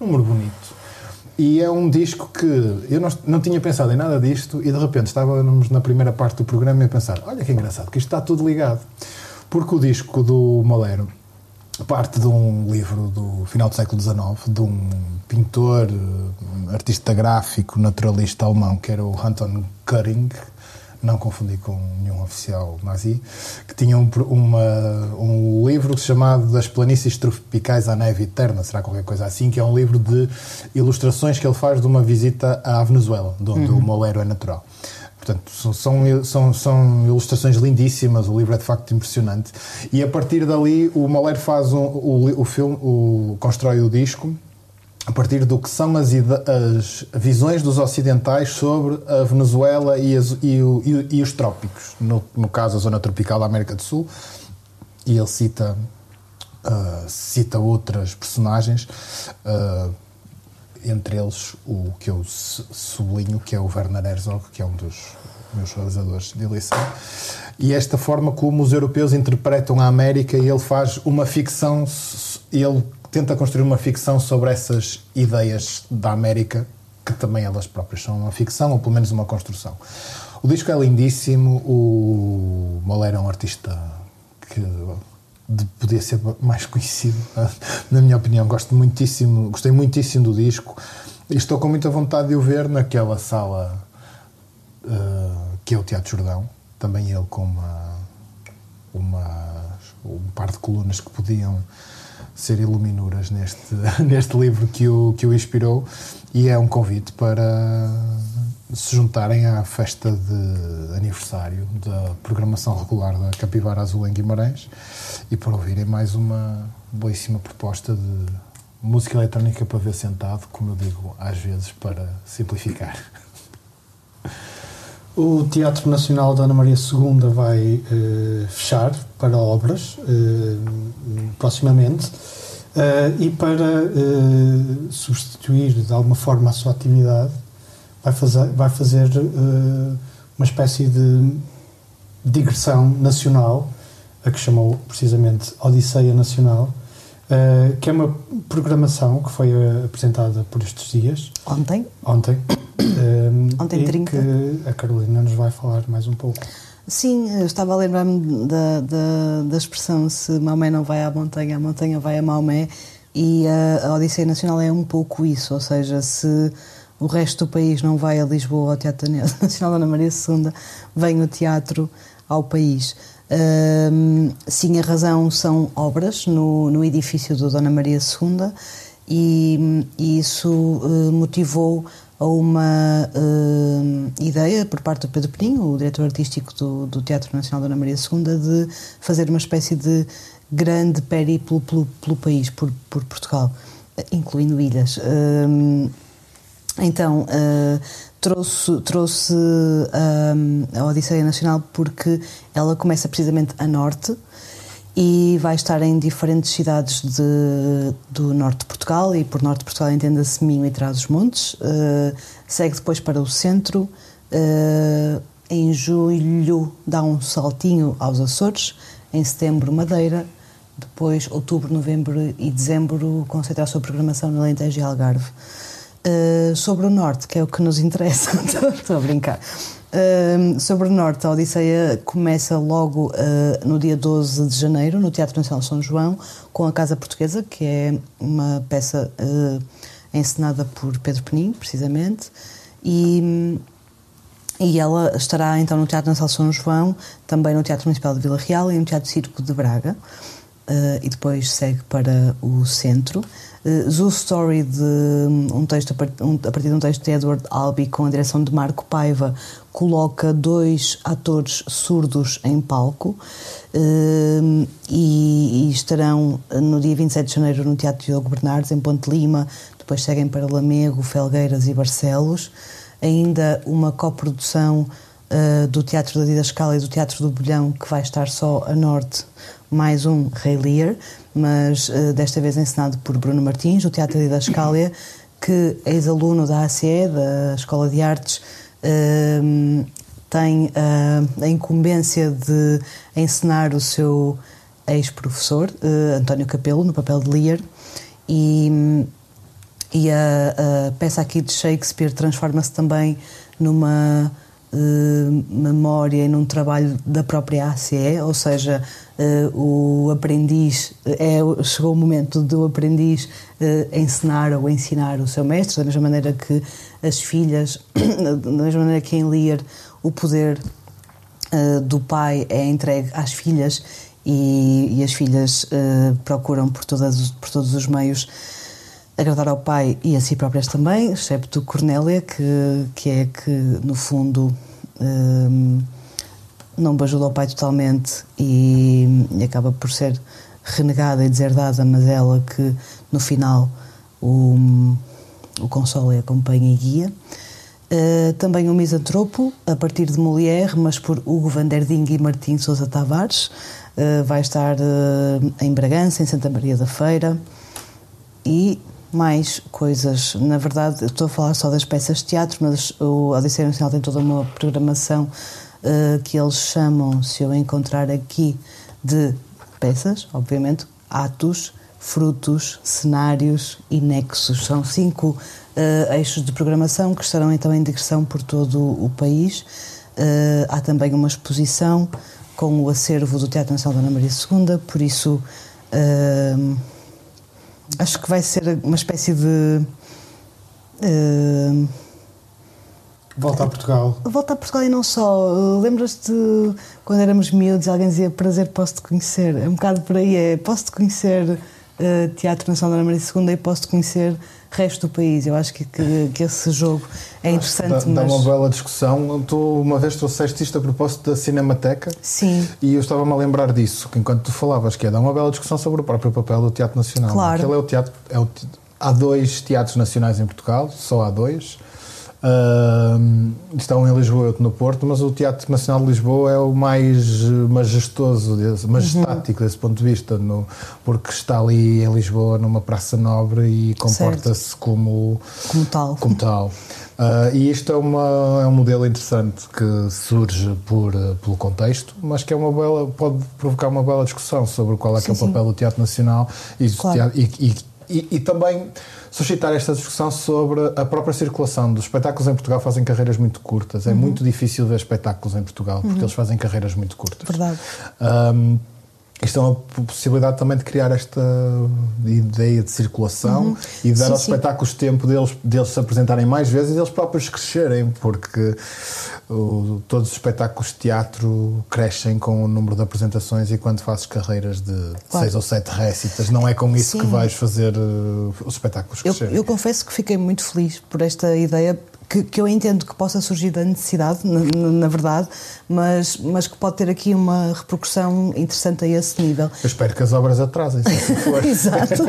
número bonito. E é um disco que eu não, não tinha pensado em nada disto e de repente estávamos na primeira parte do programa e a pensar: olha que engraçado, que isto está tudo ligado. Porque o disco do Molero parte de um livro do final do século XIX, de um pintor, artista gráfico, naturalista alemão, que era o Anton Köring, não confundi com nenhum oficial nazi, que tinha um, uma, um livro chamado Das Planícies Tropicais à Neve Eterna, será qualquer coisa assim, que é um livro de ilustrações que ele faz de uma visita à Venezuela, de onde uhum. o Molero é natural. Portanto, são, são, são ilustrações lindíssimas, o livro é de facto impressionante. E a partir dali, o Molero faz um, o, o filme, o, constrói o disco a partir do que são as, as visões dos ocidentais sobre a Venezuela e, as, e, e, e os trópicos, no, no, caso a zona tropical da América do Sul, e ele cita, uh, cita outras personagens, uh, entre eles o que eu sublinho, que é o Werner Herzog, que é um dos meus realizadores de eleição, e esta forma como os europeus interpretam a América ele faz uma ficção, ele tenta construir uma ficção sobre essas ideias da América, que também elas próprias são uma ficção, ou pelo menos uma construção. O disco é lindíssimo, o Moller é um artista que podia ser mais conhecido, na minha opinião. Gosto muitíssimo, gostei muitíssimo do disco e estou com muita vontade de o ver naquela sala uh, que é o Teatro Jordão. Também ele com uma, uma um par de colunas que podiam ser iluminuras neste, neste livro que o, que o inspirou e é um convite para se juntarem à festa de aniversário da programação regular da Capivara Azul em Guimarães e para ouvirem mais uma boíssima proposta de música eletrónica para ver sentado, como eu digo às vezes para simplificar. O Teatro Nacional da Ana Maria II vai eh, fechar para obras eh, proximamente eh, e para substituir de alguma forma a sua atividade vai fazer, vai fazer uma espécie de digressão nacional, a que chamou precisamente Odisseia Nacional, eh, que é uma programação que foi eh, apresentada por estes dias, Ontem, ontem. eh, Ontem, e 30. que a Carolina nos vai falar mais um pouco. sim, eu estava a lembrar-me da, da, da expressão se Maomé não vai à montanha, a montanha vai a Maomé, e a, a Odisseia Nacional é um pouco isso, ou seja, se o resto do país não vai a Lisboa ao Teatro Nacional da Ana Maria II, vem o teatro ao país. Sim, a razão são obras no, no edifício do Dona Maria II e, e isso eh, motivou a uma eh, ideia por parte do Pedro Peninho, o diretor artístico do, do Teatro Nacional Dona Maria II, de fazer uma espécie de grande périplo pelo, pelo país, por, por Portugal, incluindo ilhas. Então, eh, trouxe, trouxe hum, a Odisseia Nacional porque ela começa precisamente a norte e vai estar em diferentes cidades de- do norte de Portugal e por norte de Portugal entenda-se Minho e Trás-os-Montes. Eh, segue depois para o centro. eh, em julho dá um saltinho aos Açores. Em setembro, Madeira. Depois, outubro, novembro e dezembro, concentra a sua programação no Alentejo e Algarve. Uh, sobre o Norte, que é o que nos interessa, estou a brincar. Uh, sobre o Norte, a Odisseia começa logo uh, no dia 12 de janeiro, no Teatro Nacional São João, com a Casa Portuguesa, que é uma peça uh, encenada por Pedro Penin, precisamente, e, e ela estará então no Teatro Nacional São João, também no Teatro Municipal de Vila Real e no Teatro Circo de Braga. E depois segue para o centro. Uh, Zoo Story, de um texto a partir de um texto de Edward Albee, com a direção de Marco Paiva, coloca dois atores surdos em palco uh, e, e estarão no dia 27 de janeiro no Teatro Diogo Bernardes, em Ponte Lima, depois seguem para Lamego, Felgueiras e Barcelos. Ainda uma coprodução uh, do Teatro da Didascala e do Teatro do Bolhão, que vai estar só a norte, mais um Rei Lear, mas uh, desta vez encenado por Bruno Martins, do Teatro da Didascália, que é ex-aluno da ACE, da Escola de Artes, uh, tem uh, a incumbência de encenar o seu ex-professor, uh, António Capelo, no papel de Lear, e, e a, a peça aqui de Shakespeare transforma-se também numa eh, memória e num trabalho da própria ACE, ou seja, eh, o aprendiz, é, chegou o momento do aprendiz eh, ensinar ou ensinar o seu mestre, da mesma maneira que as filhas, da mesma maneira que em Lear o poder eh, do pai é entregue às filhas e, e as filhas eh, procuram por, todas, por todos os meios agradar ao pai e a si próprias também, excepto Cornélia, que, que é que, no fundo, hum, não bajula o pai totalmente e, e acaba por ser renegada e deserdada, mas ela que, no final, o, o consola e acompanha e guia. Uh, também o Misantropo, a partir de Molière, mas por Hugo van der Ding e Martim Sousa Tavares. Uh, vai estar uh, em Bragança, em Santa Maria da Feira e mais coisas. Na verdade, estou a falar só das peças de teatro, mas o Odisseia Nacional tem toda uma programação uh, que eles chamam, se eu encontrar aqui, de peças, obviamente, atos, frutos, cenários e nexos. São cinco uh, eixos de programação que estarão então em digressão por todo o país. Uh, há também uma exposição com o acervo do Teatro Nacional da Ana Maria II, por isso. Uh, acho que vai ser uma espécie de. Uh, Volta a Portugal. volta a Portugal e não só. Uh, Lembras-te quando éramos miúdos e alguém dizia prazer, posso-te conhecer? É um bocado por aí, é posso-te conhecer uh, Teatro Nacional da Ana Maria II e posso-te conhecer resto do país. Eu acho que, que, que esse jogo é interessante, Dá, dá mas. uma bela discussão. Tu uma vez trouxeste isto a propósito da Cinemateca Sim. e eu estava-me a lembrar disso, que enquanto tu falavas, que é dar uma bela discussão sobre o próprio papel do Teatro Nacional. Claro. Aquele é o teatro, é o há dois teatros nacionais em Portugal, só há dois. Ahm, estão em Lisboa e outro no Porto, mas o Teatro Nacional de Lisboa é o mais eh, majestoso, desse, majestático desse ponto de vista, no- porque está ali em Lisboa, numa praça nobre e comporta-se como, Como tal. como tal. Ah, e isto é, uma, é um modelo interessante que surge por, eh, pelo contexto, mas que é uma bela, pode provocar uma bela discussão sobre qual é, que é o Sim, sim. papel do Teatro Nacional e, Claro. teatro- e- e- e- e também suscitar esta discussão sobre a própria circulação dos espetáculos em Portugal fazem carreiras muito curtas. Uhum. É muito difícil ver espetáculos em Portugal porque eles fazem carreiras muito curtas. Verdade. Ahm, isto é uma possibilidade também de criar esta ideia de circulação e de dar Uhum. Sim, aos sim. espetáculos tempo deles, deles se apresentarem mais vezes e deles próprios crescerem, porque o- todos os espetáculos de teatro crescem com o número de apresentações e quando fazes carreiras de Claro. seis ou sete récitas, não é com isso Sim. que vais fazer uh, os espetáculos Eu, crescerem. eu confesso que fiquei muito feliz por esta ideia. Que, que eu entendo que possa surgir da necessidade, na, na- verdade, mas, mas que pode ter aqui uma repercussão interessante a esse nível. Eu espero que as obras atrasem, se assim for. Exato,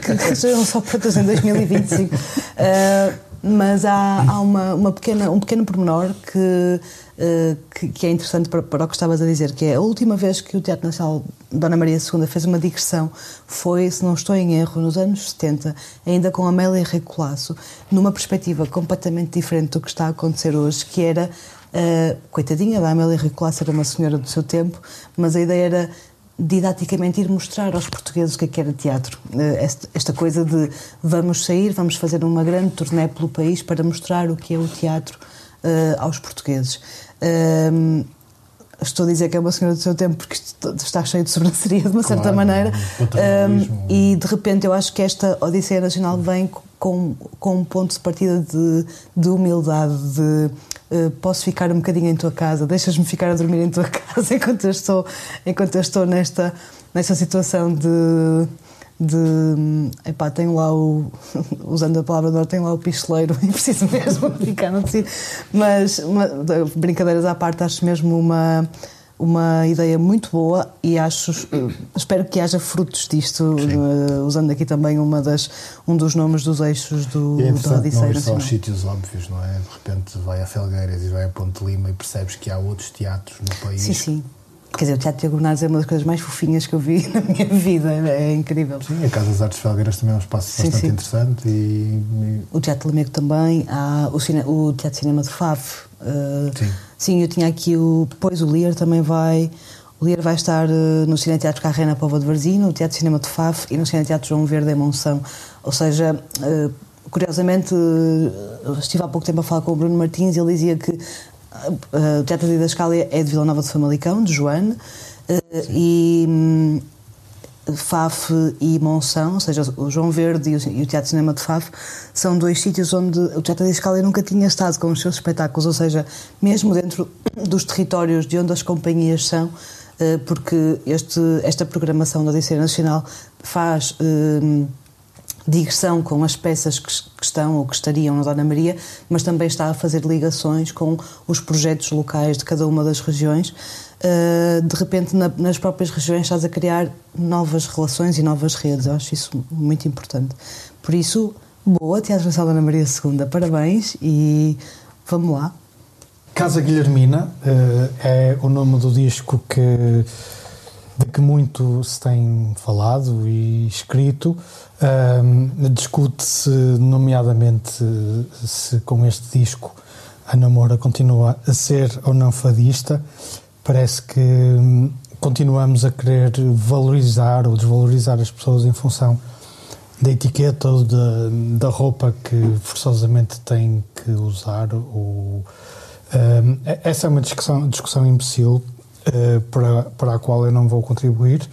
que, que sejam só prontas em 2025. Uh, mas há, há uma, uma pequena, um pequeno pormenor que, que, que é interessante para, para o que estavas a dizer, que é a última vez que o Teatro Nacional Dona Maria II fez uma digressão foi, se não estou em erro, nos anos 70, ainda com Amélia Rei Colasso, numa perspectiva completamente diferente do que está a acontecer hoje, que era, uh, coitadinha da Amélia Rei Colasso, era uma senhora do seu tempo, mas a ideia era didaticamente ir mostrar aos portugueses o que é que era teatro. Eh, Esta, coisa de vamos sair, vamos fazer uma grande turnê pelo país para mostrar o que é o teatro eh, aos portugueses. Ehm, estou a dizer que é uma senhora do seu tempo porque isto está cheio de sobranceria de uma certa Claro, maneira. um e de repente eu acho que esta Odisseia Nacional vem com, com um ponto de partida de, de humildade, de eh, posso ficar um bocadinho em tua casa, deixas-me ficar a dormir em tua casa enquanto eu estou, enquanto eu estou nesta, nesta situação de. De epá, tenho lá o. usando a palavra de ordem, tenho lá o pistoleiro e preciso mesmo ficar no tecido. Mas, mas, brincadeiras à parte, acho mesmo uma uma ideia muito boa e acho espero que haja frutos disto uh, usando aqui também uma das um dos nomes dos eixos do é da interessante não Odisseia ir só Nacional. sítios óbvios, não é? De repente vai a Felgueiras e vai a Ponte Lima e percebes que há outros teatros no país. Sim, sim. Quer dizer, o Teatro Tiago Bernardes é uma das coisas mais fofinhas que eu vi na minha vida, é incrível. Sim, a Casa das Artes Felgueiras também é um espaço Sim, bastante sim. interessante e, e- O Teatro Lamego também, há o, cine, o Teatro Cinema de Faf. uh, Sim. sim, eu tinha aqui o. Depois o Lear também vai. O Lear vai estar uh, no Cine Teatro Carré na Pova de Varzim, no Teatro Cinema de Faf e no Cine Teatro João Verde em Monção. Ou seja, uh, curiosamente, estive há pouco tempo a falar com o Bruno Martins e ele dizia que o Teatro de Didascália é de Vila Nova de Famalicão, de Joane, uh, e. hum, Faf e Monção, ou seja, o João Verde e o, Teatro Cinema de Faf, são dois sítios onde o Teatro da Escala nunca tinha estado com os seus espetáculos, ou seja, mesmo dentro dos territórios de onde as companhias são, eh, porque este, esta programação da Odisseia Nacional faz eh, digressão com as peças que, que estão ou que estariam na Dona Maria, mas também está a fazer ligações com os projetos locais de cada uma das regiões. Uh, de repente, na- nas próprias regiões, estás a criar novas relações e novas redes. Eu acho isso muito importante. Por isso, boa, Teatro Nacional Dona Maria II, parabéns e vamos lá. Casa Guilhermina eh, é o nome do disco que, de que muito se tem falado e escrito. Ahm, Discute-se, nomeadamente, se com este disco a Namora continua a ser ou não fadista. Parece que hum, continuamos a querer valorizar ou desvalorizar as pessoas em função da etiqueta ou da, da roupa que forçosamente têm que usar. Ou, Hum, essa é uma discussão, discussão imbecil eh, para, para a qual eu não vou contribuir,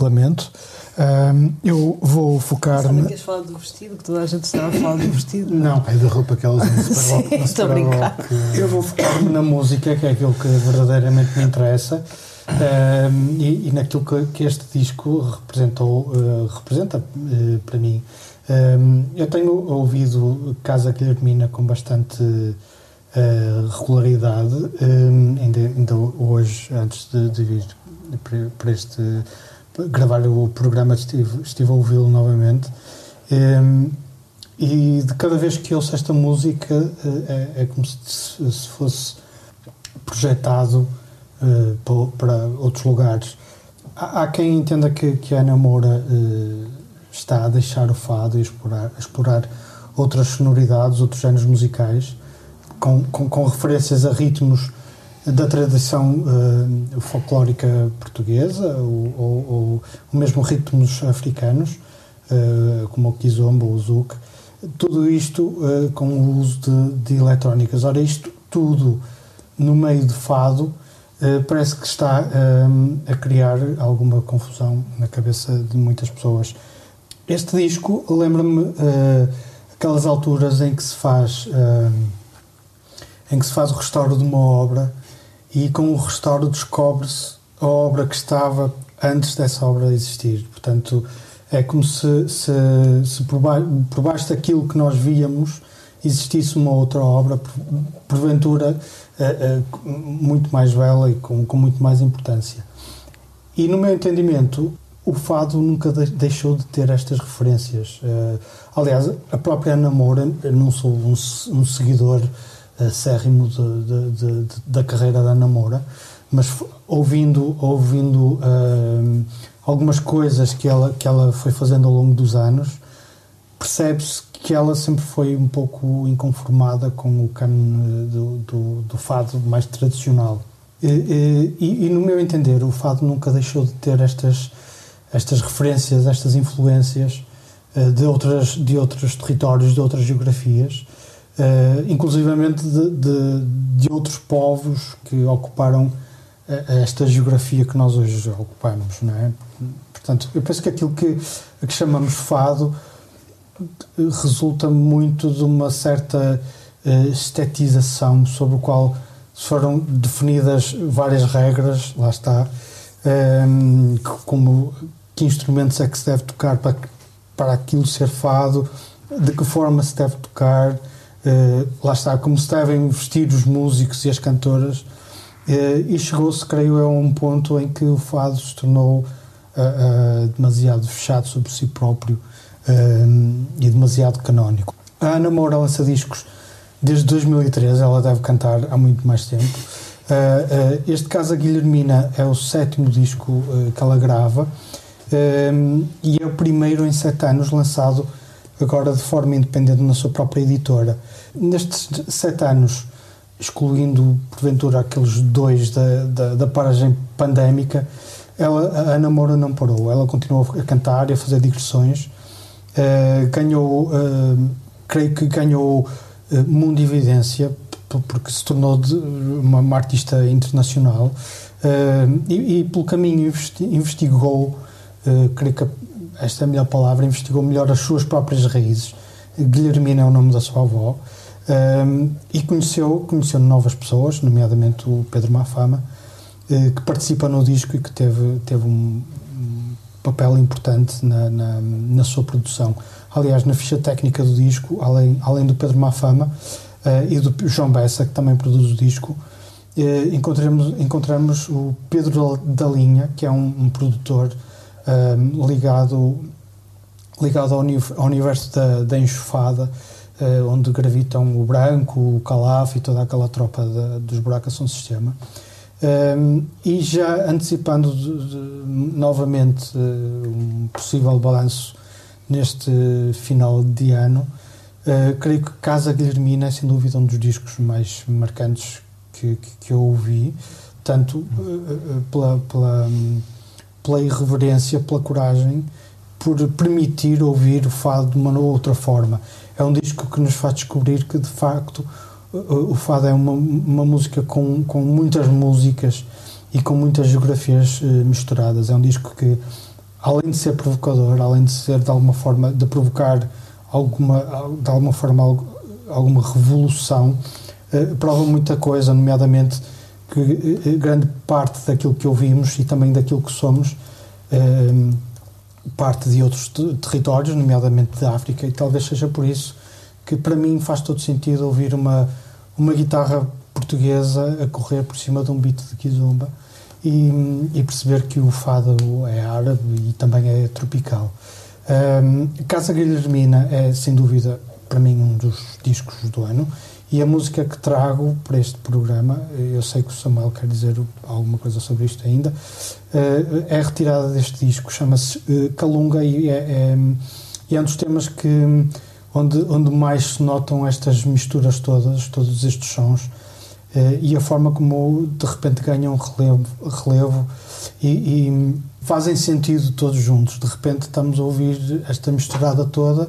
lamento. Hum, eu vou focar-me. ias falar do vestido, que toda a gente estava a falar do vestido. Não, é da roupa que elas usam Sim, estou a brincar. que- eu vou focar-me na música, que é aquilo que verdadeiramente me interessa, hum, e, e naquilo que, que este disco representou, eh, representa eh, para mim. Um, eu tenho ouvido Casa Guilhermina com bastante uh, regularidade, um, ainda, ainda hoje, antes de, de vir para- este gravar o programa, estive, estive a ouvi-lo novamente. Um, e de cada vez que ouço esta música eh, é, é como se, se fosse projetado pa- para outros lugares. Há, há quem entenda que, que a Ana Moura eh, está a deixar o fado e explorar, a explorar outras sonoridades, outros géneros musicais, com, com, com referências a ritmos da tradição eh, folclórica portuguesa ou, ou, ou mesmo ritmos africanos, eh, como o kizomba ou o zouk. Tudo isto eh, com o uso de, de eletrónicas. Ora, isto tudo no meio de fado parece que está a criar alguma confusão na cabeça de muitas pessoas. Este disco lembra-me aquelas alturas em que se faz em que se faz o restauro de uma obra e com o restauro descobre-se a obra que estava antes dessa obra existir. Portanto, é como se, se, se por, ba por baixo daquilo que nós víamos existisse uma outra obra, por- porventura eh, eh, muito mais bela e com, com muito mais importância. E no meu entendimento, o fado nunca de- deixou de ter estas referências. Eh, aliás, a própria Ana Moura, não sou um, um seguidor acérrimo de, de- de- de- da carreira da Ana Moura, mas ouvindo, ouvindo eh, algumas coisas que ela, que ela foi fazendo ao longo dos anos, percebe-se que ela sempre foi um pouco inconformada com o cano do, do, do fado mais tradicional. E, e- e, no meu entender, o fado nunca deixou de ter estas, estas referências, estas influências eh, de, outras, de outros territórios, de outras geografias, eh, inclusivamente de, de, de outros povos que ocuparam eh, esta geografia que nós hoje ocupamos, não é? Portanto, eu penso que aquilo que, que chamamos fado resulta muito de uma certa eh, estetização sobre o qual foram definidas várias regras, lá está, ehm, como que instrumentos é que se deve tocar para, para aquilo ser fado, de que forma se deve tocar, eh, lá está, como se devem vestir os músicos e as cantoras, eh, e chegou-se, creio eu, a um ponto em que o fado se tornou ah, demasiado fechado sobre si próprio e demasiado canónico. A Ana Moura lança discos desde 2013, ela deve cantar há muito mais tempo. Este caso, a Guilhermina, é o sétimo disco que ela grava e é o primeiro em sete anos lançado agora de forma independente na sua própria editora. Nestes sete anos, excluindo porventura aqueles dois da, da, da paragem pandémica, ela, a Ana Moura não parou, ela continuou a cantar e a fazer digressões, Eh, ganhou, eh, creio que ganhou eh, mundividência, p- porque se tornou uma, uma artista internacional. Eh, e, e pelo caminho investi- investigou, creio que esta é a melhor palavra, investigou melhor as suas próprias raízes. Guilhermina é o nome da sua avó. Um, e conheceu, conheceu novas pessoas, nomeadamente o Pedro Mafama, eh, que participa no disco e que teve, teve um, papel importante na, na, na sua produção. Aliás, na ficha técnica do disco, além, além do Pedro Mafama eh, e do João Bessa, que também produz o disco, eh, encontramos, encontramos o Pedro da Linha, que é um, um produtor um, ligado, ligado ao, ao universo da, da enxofada, eh, onde gravitam o Branco, o Calaf e toda aquela tropa dos buracos São Sistema. Um, e já antecipando de- de- novamente eh, um possível balanço neste final de ano, eh, creio que Casa Guilhermina é sem dúvida um dos discos mais marcantes que, que, que eu ouvi, tanto eh, eh, pela, pela, hum, pela irreverência, pela coragem, por permitir ouvir o fado de uma outra forma. É um disco que nos faz descobrir que, de facto, o fado é uma, uma música com, com muitas músicas e com muitas geografias eh, misturadas. É um disco que, além de ser provocador, além de ser de alguma forma, de provocar alguma, de alguma forma alguma revolução, eh, prova muita coisa, nomeadamente que eh, grande parte daquilo que ouvimos e também daquilo que somos eh, parte de outros te- territórios, nomeadamente da África, e talvez seja por isso que para mim faz todo sentido ouvir uma, uma guitarra portuguesa a correr por cima de um beat de kizomba e, e perceber que o fado é árabe e também é tropical. Um, Casa Guilhermina é, sem dúvida, para mim, um dos discos do ano. E a música que trago para este programa, eu sei que o Samuel quer dizer alguma coisa sobre isto ainda, eh, é retirada deste disco, chama-se eh, Calunga e é, é, é um dos temas que, onde, onde mais se notam estas misturas todas, todos estes sons, eh, e a forma como de repente ganham relevo, relevo e, e fazem sentido todos juntos. De repente estamos a ouvir esta misturada toda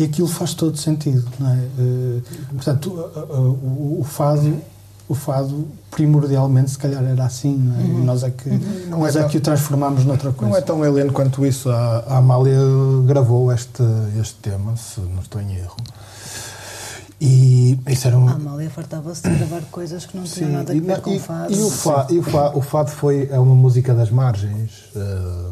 e aquilo faz todo sentido. Não é? Eh, portanto, uh, uh, o, o fado. O fado, primordialmente, se calhar era assim, não é? E nós é que, nós é tão- que o transformamos noutra coisa. Não é tão heleno quanto isso. A, a Amália gravou este, este tema, se não estou em erro. E isso era um. A Amália fartava-se de gravar coisas que não tinham Sim, nada a ver com e- fado. e o, fa, e o, fa, o fado foi, é uma música das margens. eh,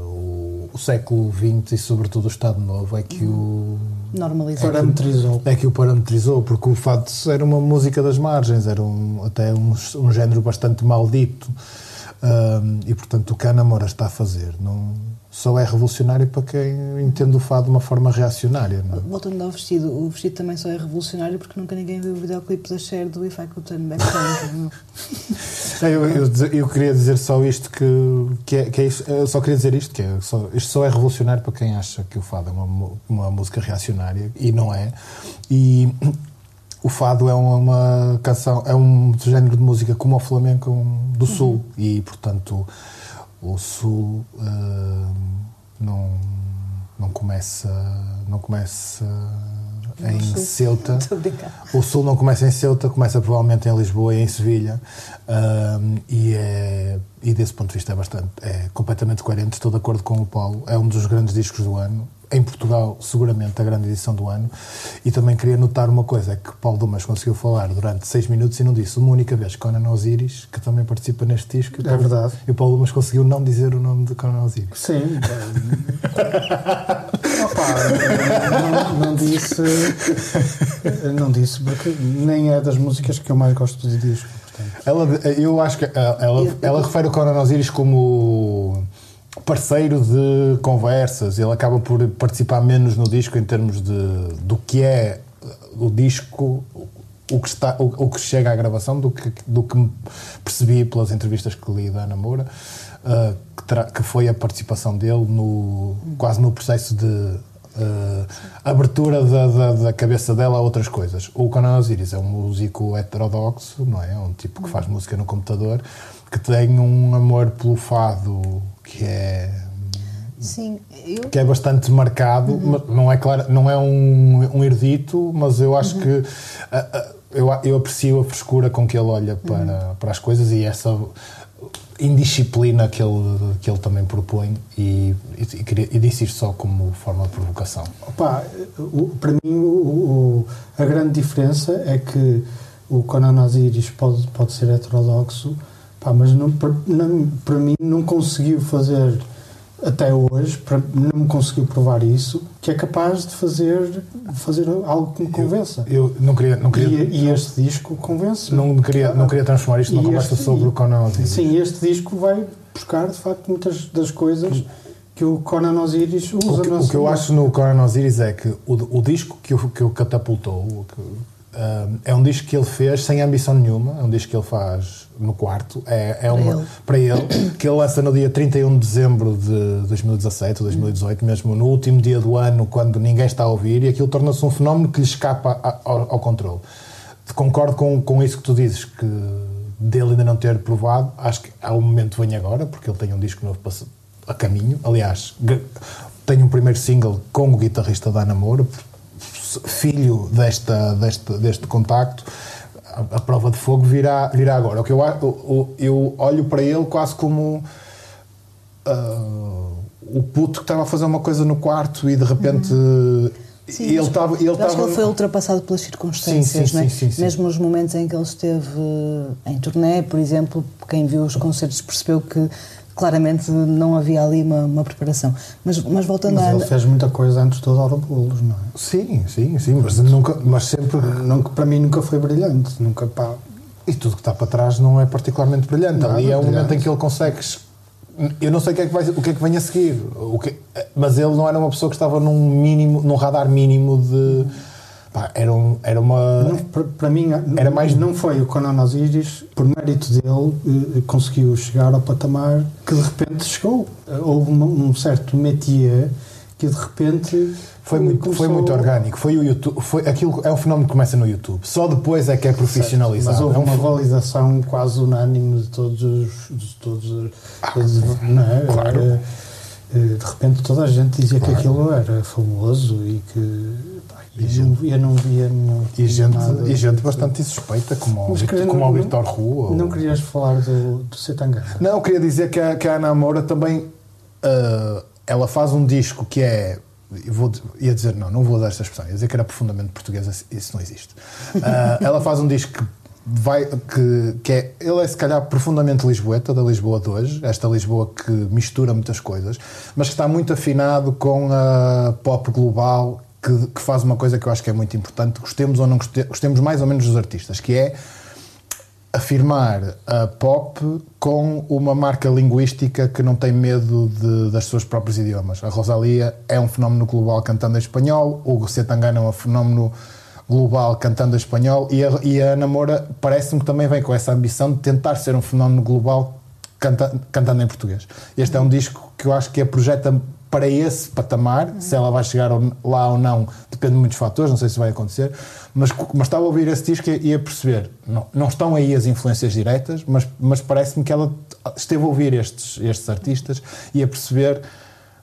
o, o século XX e, sobretudo, o Estado Novo é que o. Normalizado. Parametrizou. É que o parametrizou, porque o fado era uma música das margens, era um, até um, um género bastante maldito. Ahm, e, portanto, o que a Ana Moura está a fazer não, só é revolucionário para quem entende o fado de uma forma reacionária. Não é? Voltando ao vestido, o vestido também só é revolucionário porque nunca ninguém viu o videoclipe da Cher do If I Could Turn Back Time. É, Eu, eu, eu queria dizer só isto que, que, é, que é isso, eu só queria dizer isto que é só, isto só é revolucionário para quem acha que o fado é uma, uma música reacionária e não é e o fado é uma, canção é um género de música como o flamenco do sul e portanto o sul hum, não não começa não começa em Sul. Ceuta o Sul não começa em Ceuta, começa provavelmente em Lisboa e em Sevilha. Ahm, e, é, e desse ponto de vista é bastante, é completamente coerente, estou de acordo com o Paulo. É um dos grandes discos do ano. Em Portugal, seguramente a grande edição do ano. E também queria notar uma coisa: é que Paulo Dumas conseguiu falar durante seis minutos e não disse uma única vez Conan Osiris, que também participa neste disco. É Paulo- verdade. E o Paulo Dumas conseguiu não dizer o nome de Conan Osiris. Sim. Opa, não, não disse. Não disse, porque nem é das músicas que eu mais gosto do disco. Portanto. Ela, eu acho que ela, ela, ela refere o Conan Osiris como parceiro de conversas. Ele acaba por participar menos no disco em termos de, do que é o disco, o que, está, o, o que chega à gravação, do que, do que percebi pelas entrevistas que li da Ana Moura, uh, que, que foi a participação dele no, quase no processo de uh, abertura da, da, da cabeça dela a outras coisas. O Conan Osiris é um músico heterodoxo, não é? É um tipo que faz música no computador, que tem um amor pelo fado que é Sim, eu. que é bastante marcado, Uhum. mas não é claro, não é um, um erudito, mas eu acho Uhum. que eu, eu aprecio a frescura com que ele olha Uhum. para, para as coisas e essa indisciplina que ele, que ele também propõe e, e, e queria- e disse isto só como forma de provocação. Opa, o- para mim, o- o- a grande diferença é que o Conan Osiris pode, pode ser heterodoxo, pá, mas não, para, não- para mim não conseguiu fazer até hoje, para- não me conseguiu provar isso, que é capaz de fazer, fazer algo que me convença. Eu não queria, não queria, E, e este disco convence. não queria, não queria transformar isto numa conversa este- sobre o Conan Osiris. Sim, este disco vai buscar de facto muitas das coisas que o Conan Osiris usa O que, o que eu acho no Conan Osiris é que o, o disco que o, que o catapultou que, ah, é um disco que ele fez sem ambição nenhuma, é um disco que ele faz no quarto, é, é uma, ele. para ele, que ele lança no dia 31 de dezembro de 2017 ou 2018, mesmo no último dia do ano, quando ninguém está a ouvir, e aquilo torna-se um fenómeno que lhe escapa a- ao, ao controle. Concordo com, com isso que tu dizes, que dele ainda não ter provado, acho que há um momento vem agora, porque ele tem um disco novo para a caminho. Aliás, tem um primeiro single com o guitarrista da Moura, filho desta, deste, deste contacto. A, a prova de fogo virá, virá agora. O que eu, o- eu olho para ele quase como ah, o puto que estava a fazer uma coisa no quarto e de repente Sim, ele estava ele eu acho que estava ele foi ultrapassado pelas circunstâncias, Sim, sim, é? Mesmo nos momentos em que ele esteve eh, em turnê, por exemplo, quem viu os concertos percebeu que claramente não havia ali uma, uma preparação. Mas, mas voltando Mas à ele fez muita coisa antes do Dora Bolos, não é? Sim, sim, sim, mas nunca. Mas sempre, nunca, para mim nunca foi brilhante. Nunca, pá, E tudo que está para trás não é particularmente brilhante. Nada Ali é o momento em que ele consegue. Eu não sei o que é que, vai, o que, é que vem a seguir, o que, mas ele não era uma pessoa que estava num mínimo, num radar mínimo de. Pá, era, um, era uma. Não, para, mim, Era mais- não foi o Conan Osiris, por mérito dele, eh, conseguiu chegar ao patamar que de repente chegou. Eh, Houve um certo métier que de repente Foi muito, começou- foi muito orgânico. Foi o YouTube. Foi, aquilo é um fenómeno que começa no YouTube. Só depois é que é profissionalizado. Mas houve É um uma validação quase unânime de todos os. De todos, os- todos, não é? Ah, claro. Eh, eh, De repente toda a gente dizia que aquilo era fabuloso e que. Pá, eu, não, eu não via. E, gente, nada. e gente bastante suspeita, como, o Mas Vitor- querendo- como o não- Vitor Rua. ou- Não querias falar do, do Setangana? Não, eu queria dizer que a, que a Ana Moura também ah, ela faz um disco que é. eu Vou, ia dizer, não, não vou usar esta expressão, ia dizer que era profundamente portuguesa, isso não existe. Ah, ela faz um disco que vai. Que, que é. Ele é se calhar profundamente lisboeta, da Lisboa de hoje, esta Lisboa que mistura muitas coisas, mas que está muito afinado com a pop global. Que, que faz uma coisa que eu acho que é muito importante, gostemos ou não goste- gostemos mais ou menos dos artistas, que é afirmar a pop com uma marca linguística que não tem medo de- das seus próprios idiomas. A Rosalia é um fenómeno global cantando em espanhol, o Setangana é um fenómeno global cantando em espanhol e a, e a Ana Moura parece-me que também vem com essa ambição de tentar ser um fenómeno global canta- cantando em português. Este é um disco que eu acho que a projeta para esse patamar, se ela vai chegar lá ou não, depende de muitos fatores, não sei se vai acontecer, mas, mas estava a ouvir esse disco e ia perceber, não, não estão aí as influências diretas, mas, mas parece-me que ela esteve a ouvir estes, estes artistas e a perceber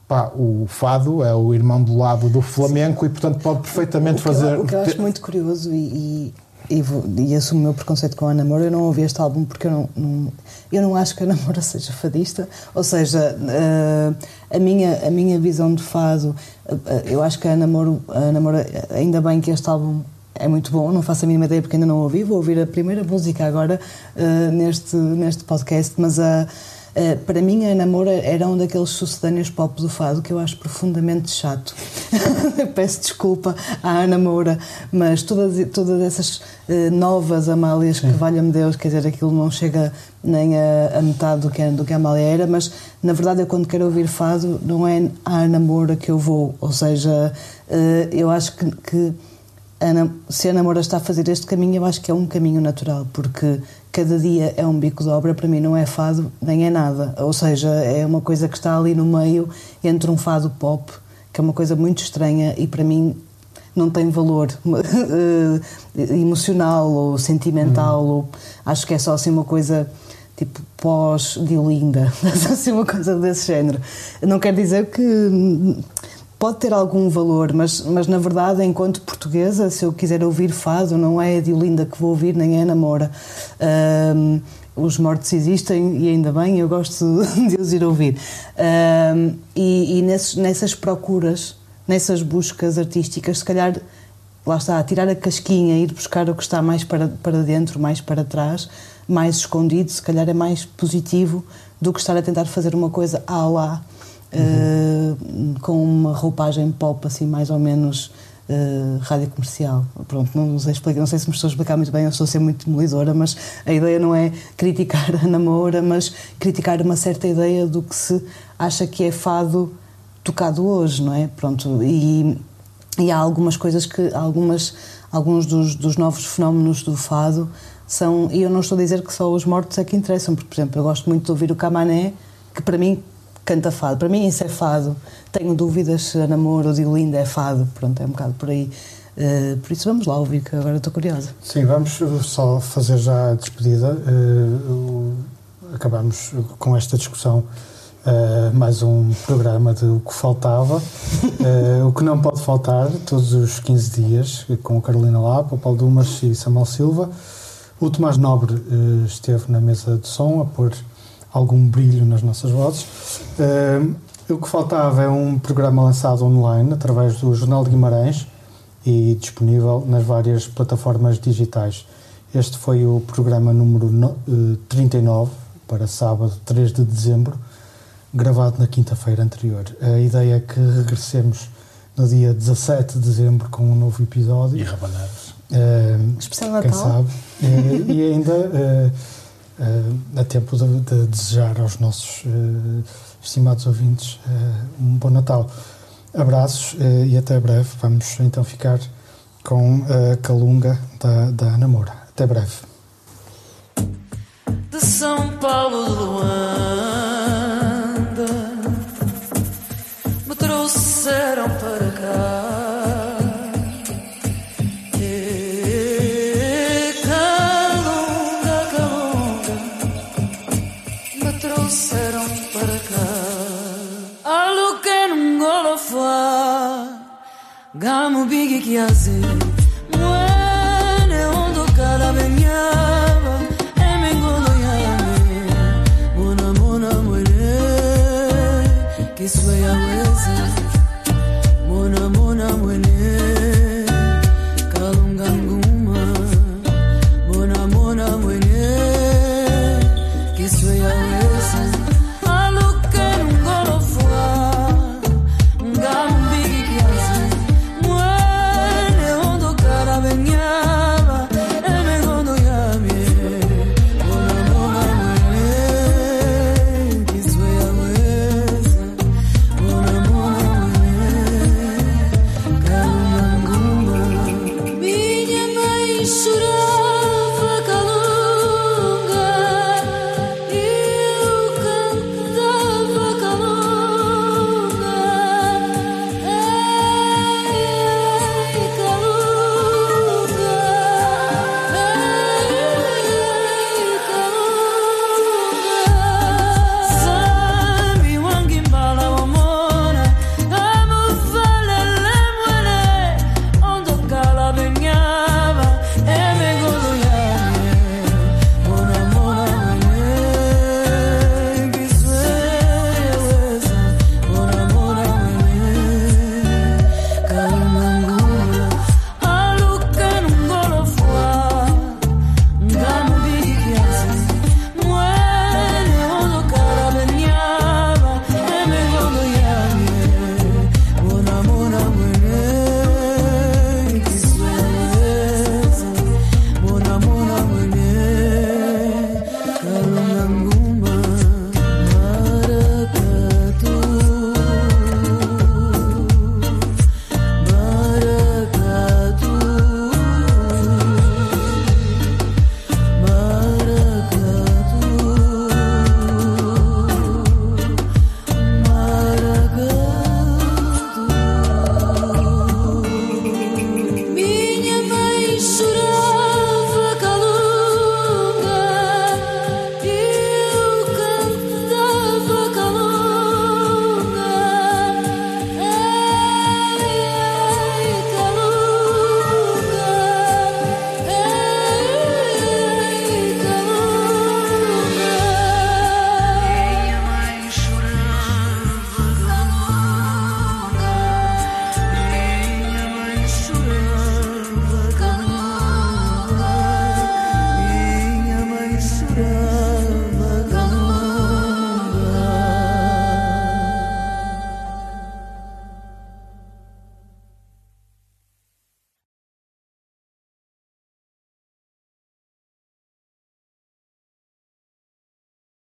pá, o fado é o irmão do lado do flamenco e portanto pode perfeitamente o que eu- fazer... O que eu acho muito curioso e, e, e, e assumo o meu preconceito com a Ana Moura, eu não ouvi este álbum porque eu não, não- eu não acho que a Ana Moura seja fadista, ou seja, eh, a, minha, a minha visão de fado, eh, eu acho que a Ana, Moura, a ainda bem que este álbum é muito bom, não faço a mínima ideia porque ainda não ouvi, vou ouvir a primeira música agora eh, neste, neste podcast, mas a. Uh, para mim, a Ana Moura era um daqueles sucedâneos pop do fado que eu acho profundamente chato. Peço desculpa à Ana Moura, mas todas, todas essas uh, novas Amálias, que valha-me Deus, quer dizer, aquilo não chega nem a, a metade do que, do que a Amália era, mas na verdade eu quando quero ouvir fado não é a Ana Moura que eu vou, ou seja, uh, eu acho que, que a Ana- se a namora está a fazer este caminho, eu acho que é um caminho natural, porque cada dia é um bico de obra, para mim não é fado nem é nada. Ou seja, é uma coisa que está ali no meio entre um fado pop, que é uma coisa muito estranha e para mim não tem valor eh, emocional ou sentimental. Ou, acho que é só assim uma coisa tipo pós-diolinda, assim uma coisa desse género. Não quer dizer que pode ter algum valor, mas, mas na verdade, enquanto portuguesa, se eu quiser ouvir fado, não é a Diolinda que vou ouvir, nem é Namora. Ahm, os mortos existem e ainda bem, eu gosto de os ir ouvir. Ahm, e e nesses- nessas procuras, nessas buscas artísticas, se calhar, lá está, tirar a casquinha, ir buscar o que está mais para, para dentro, mais para trás, mais escondido, se calhar é mais positivo do que estar a tentar fazer uma coisa à lá. Uh, com uma roupagem pop assim mais ou menos uh, rádio comercial. Pronto não sei explicar não sei se me estou a explicar muito bem eu estou a ser muito demolidora mas a ideia não é criticar a namora mas criticar uma certa ideia do que se acha que é fado tocado hoje não é? Pronto e, e há algumas coisas que algumas alguns dos, dos novos fenómenos do fado são e eu não estou a dizer que só os mortos é que interessam porque por exemplo eu gosto muito de ouvir o Camané que para mim canta fado. Para mim isso é fado. Tenho dúvidas se a namoro ou de Linda é fado. Pronto, é um bocado por aí. Uh, por isso vamos lá ouvir, que agora estou curiosa. Sim, vamos só fazer já a despedida. Uh, acabamos com esta discussão. Uh, mais um programa de o que faltava. O que não pode faltar, todos os 15 dias, com a Carolina Lapa, o Paulo Dumas e Samuel Silva. O Tomás Nobre esteve na mesa de som a pôr algum brilho nas nossas vozes. Uh, o que faltava é um programa lançado online através do Jornal de Guimarães e disponível nas várias plataformas digitais. Este foi o programa número no, uh, 39 para sábado 3 de dezembro. gravado na quinta-feira anterior. A ideia é que regressemos no dia 17 de dezembro com um novo episódio. E rabanadas. Eh, Especial quem Natal. sabe. Eh, e ainda eh, a tempo de, de desejar aos nossos eh, estimados ouvintes eh, um bom Natal. Abraços e até breve. Vamos então ficar com a Calunga da, da Ana Moura. Até breve. de São Paulo de Kama upige kiasi mwene ondoka la benyaba emengono yame mona mona mwene kiswe yaweza mona mona mwene.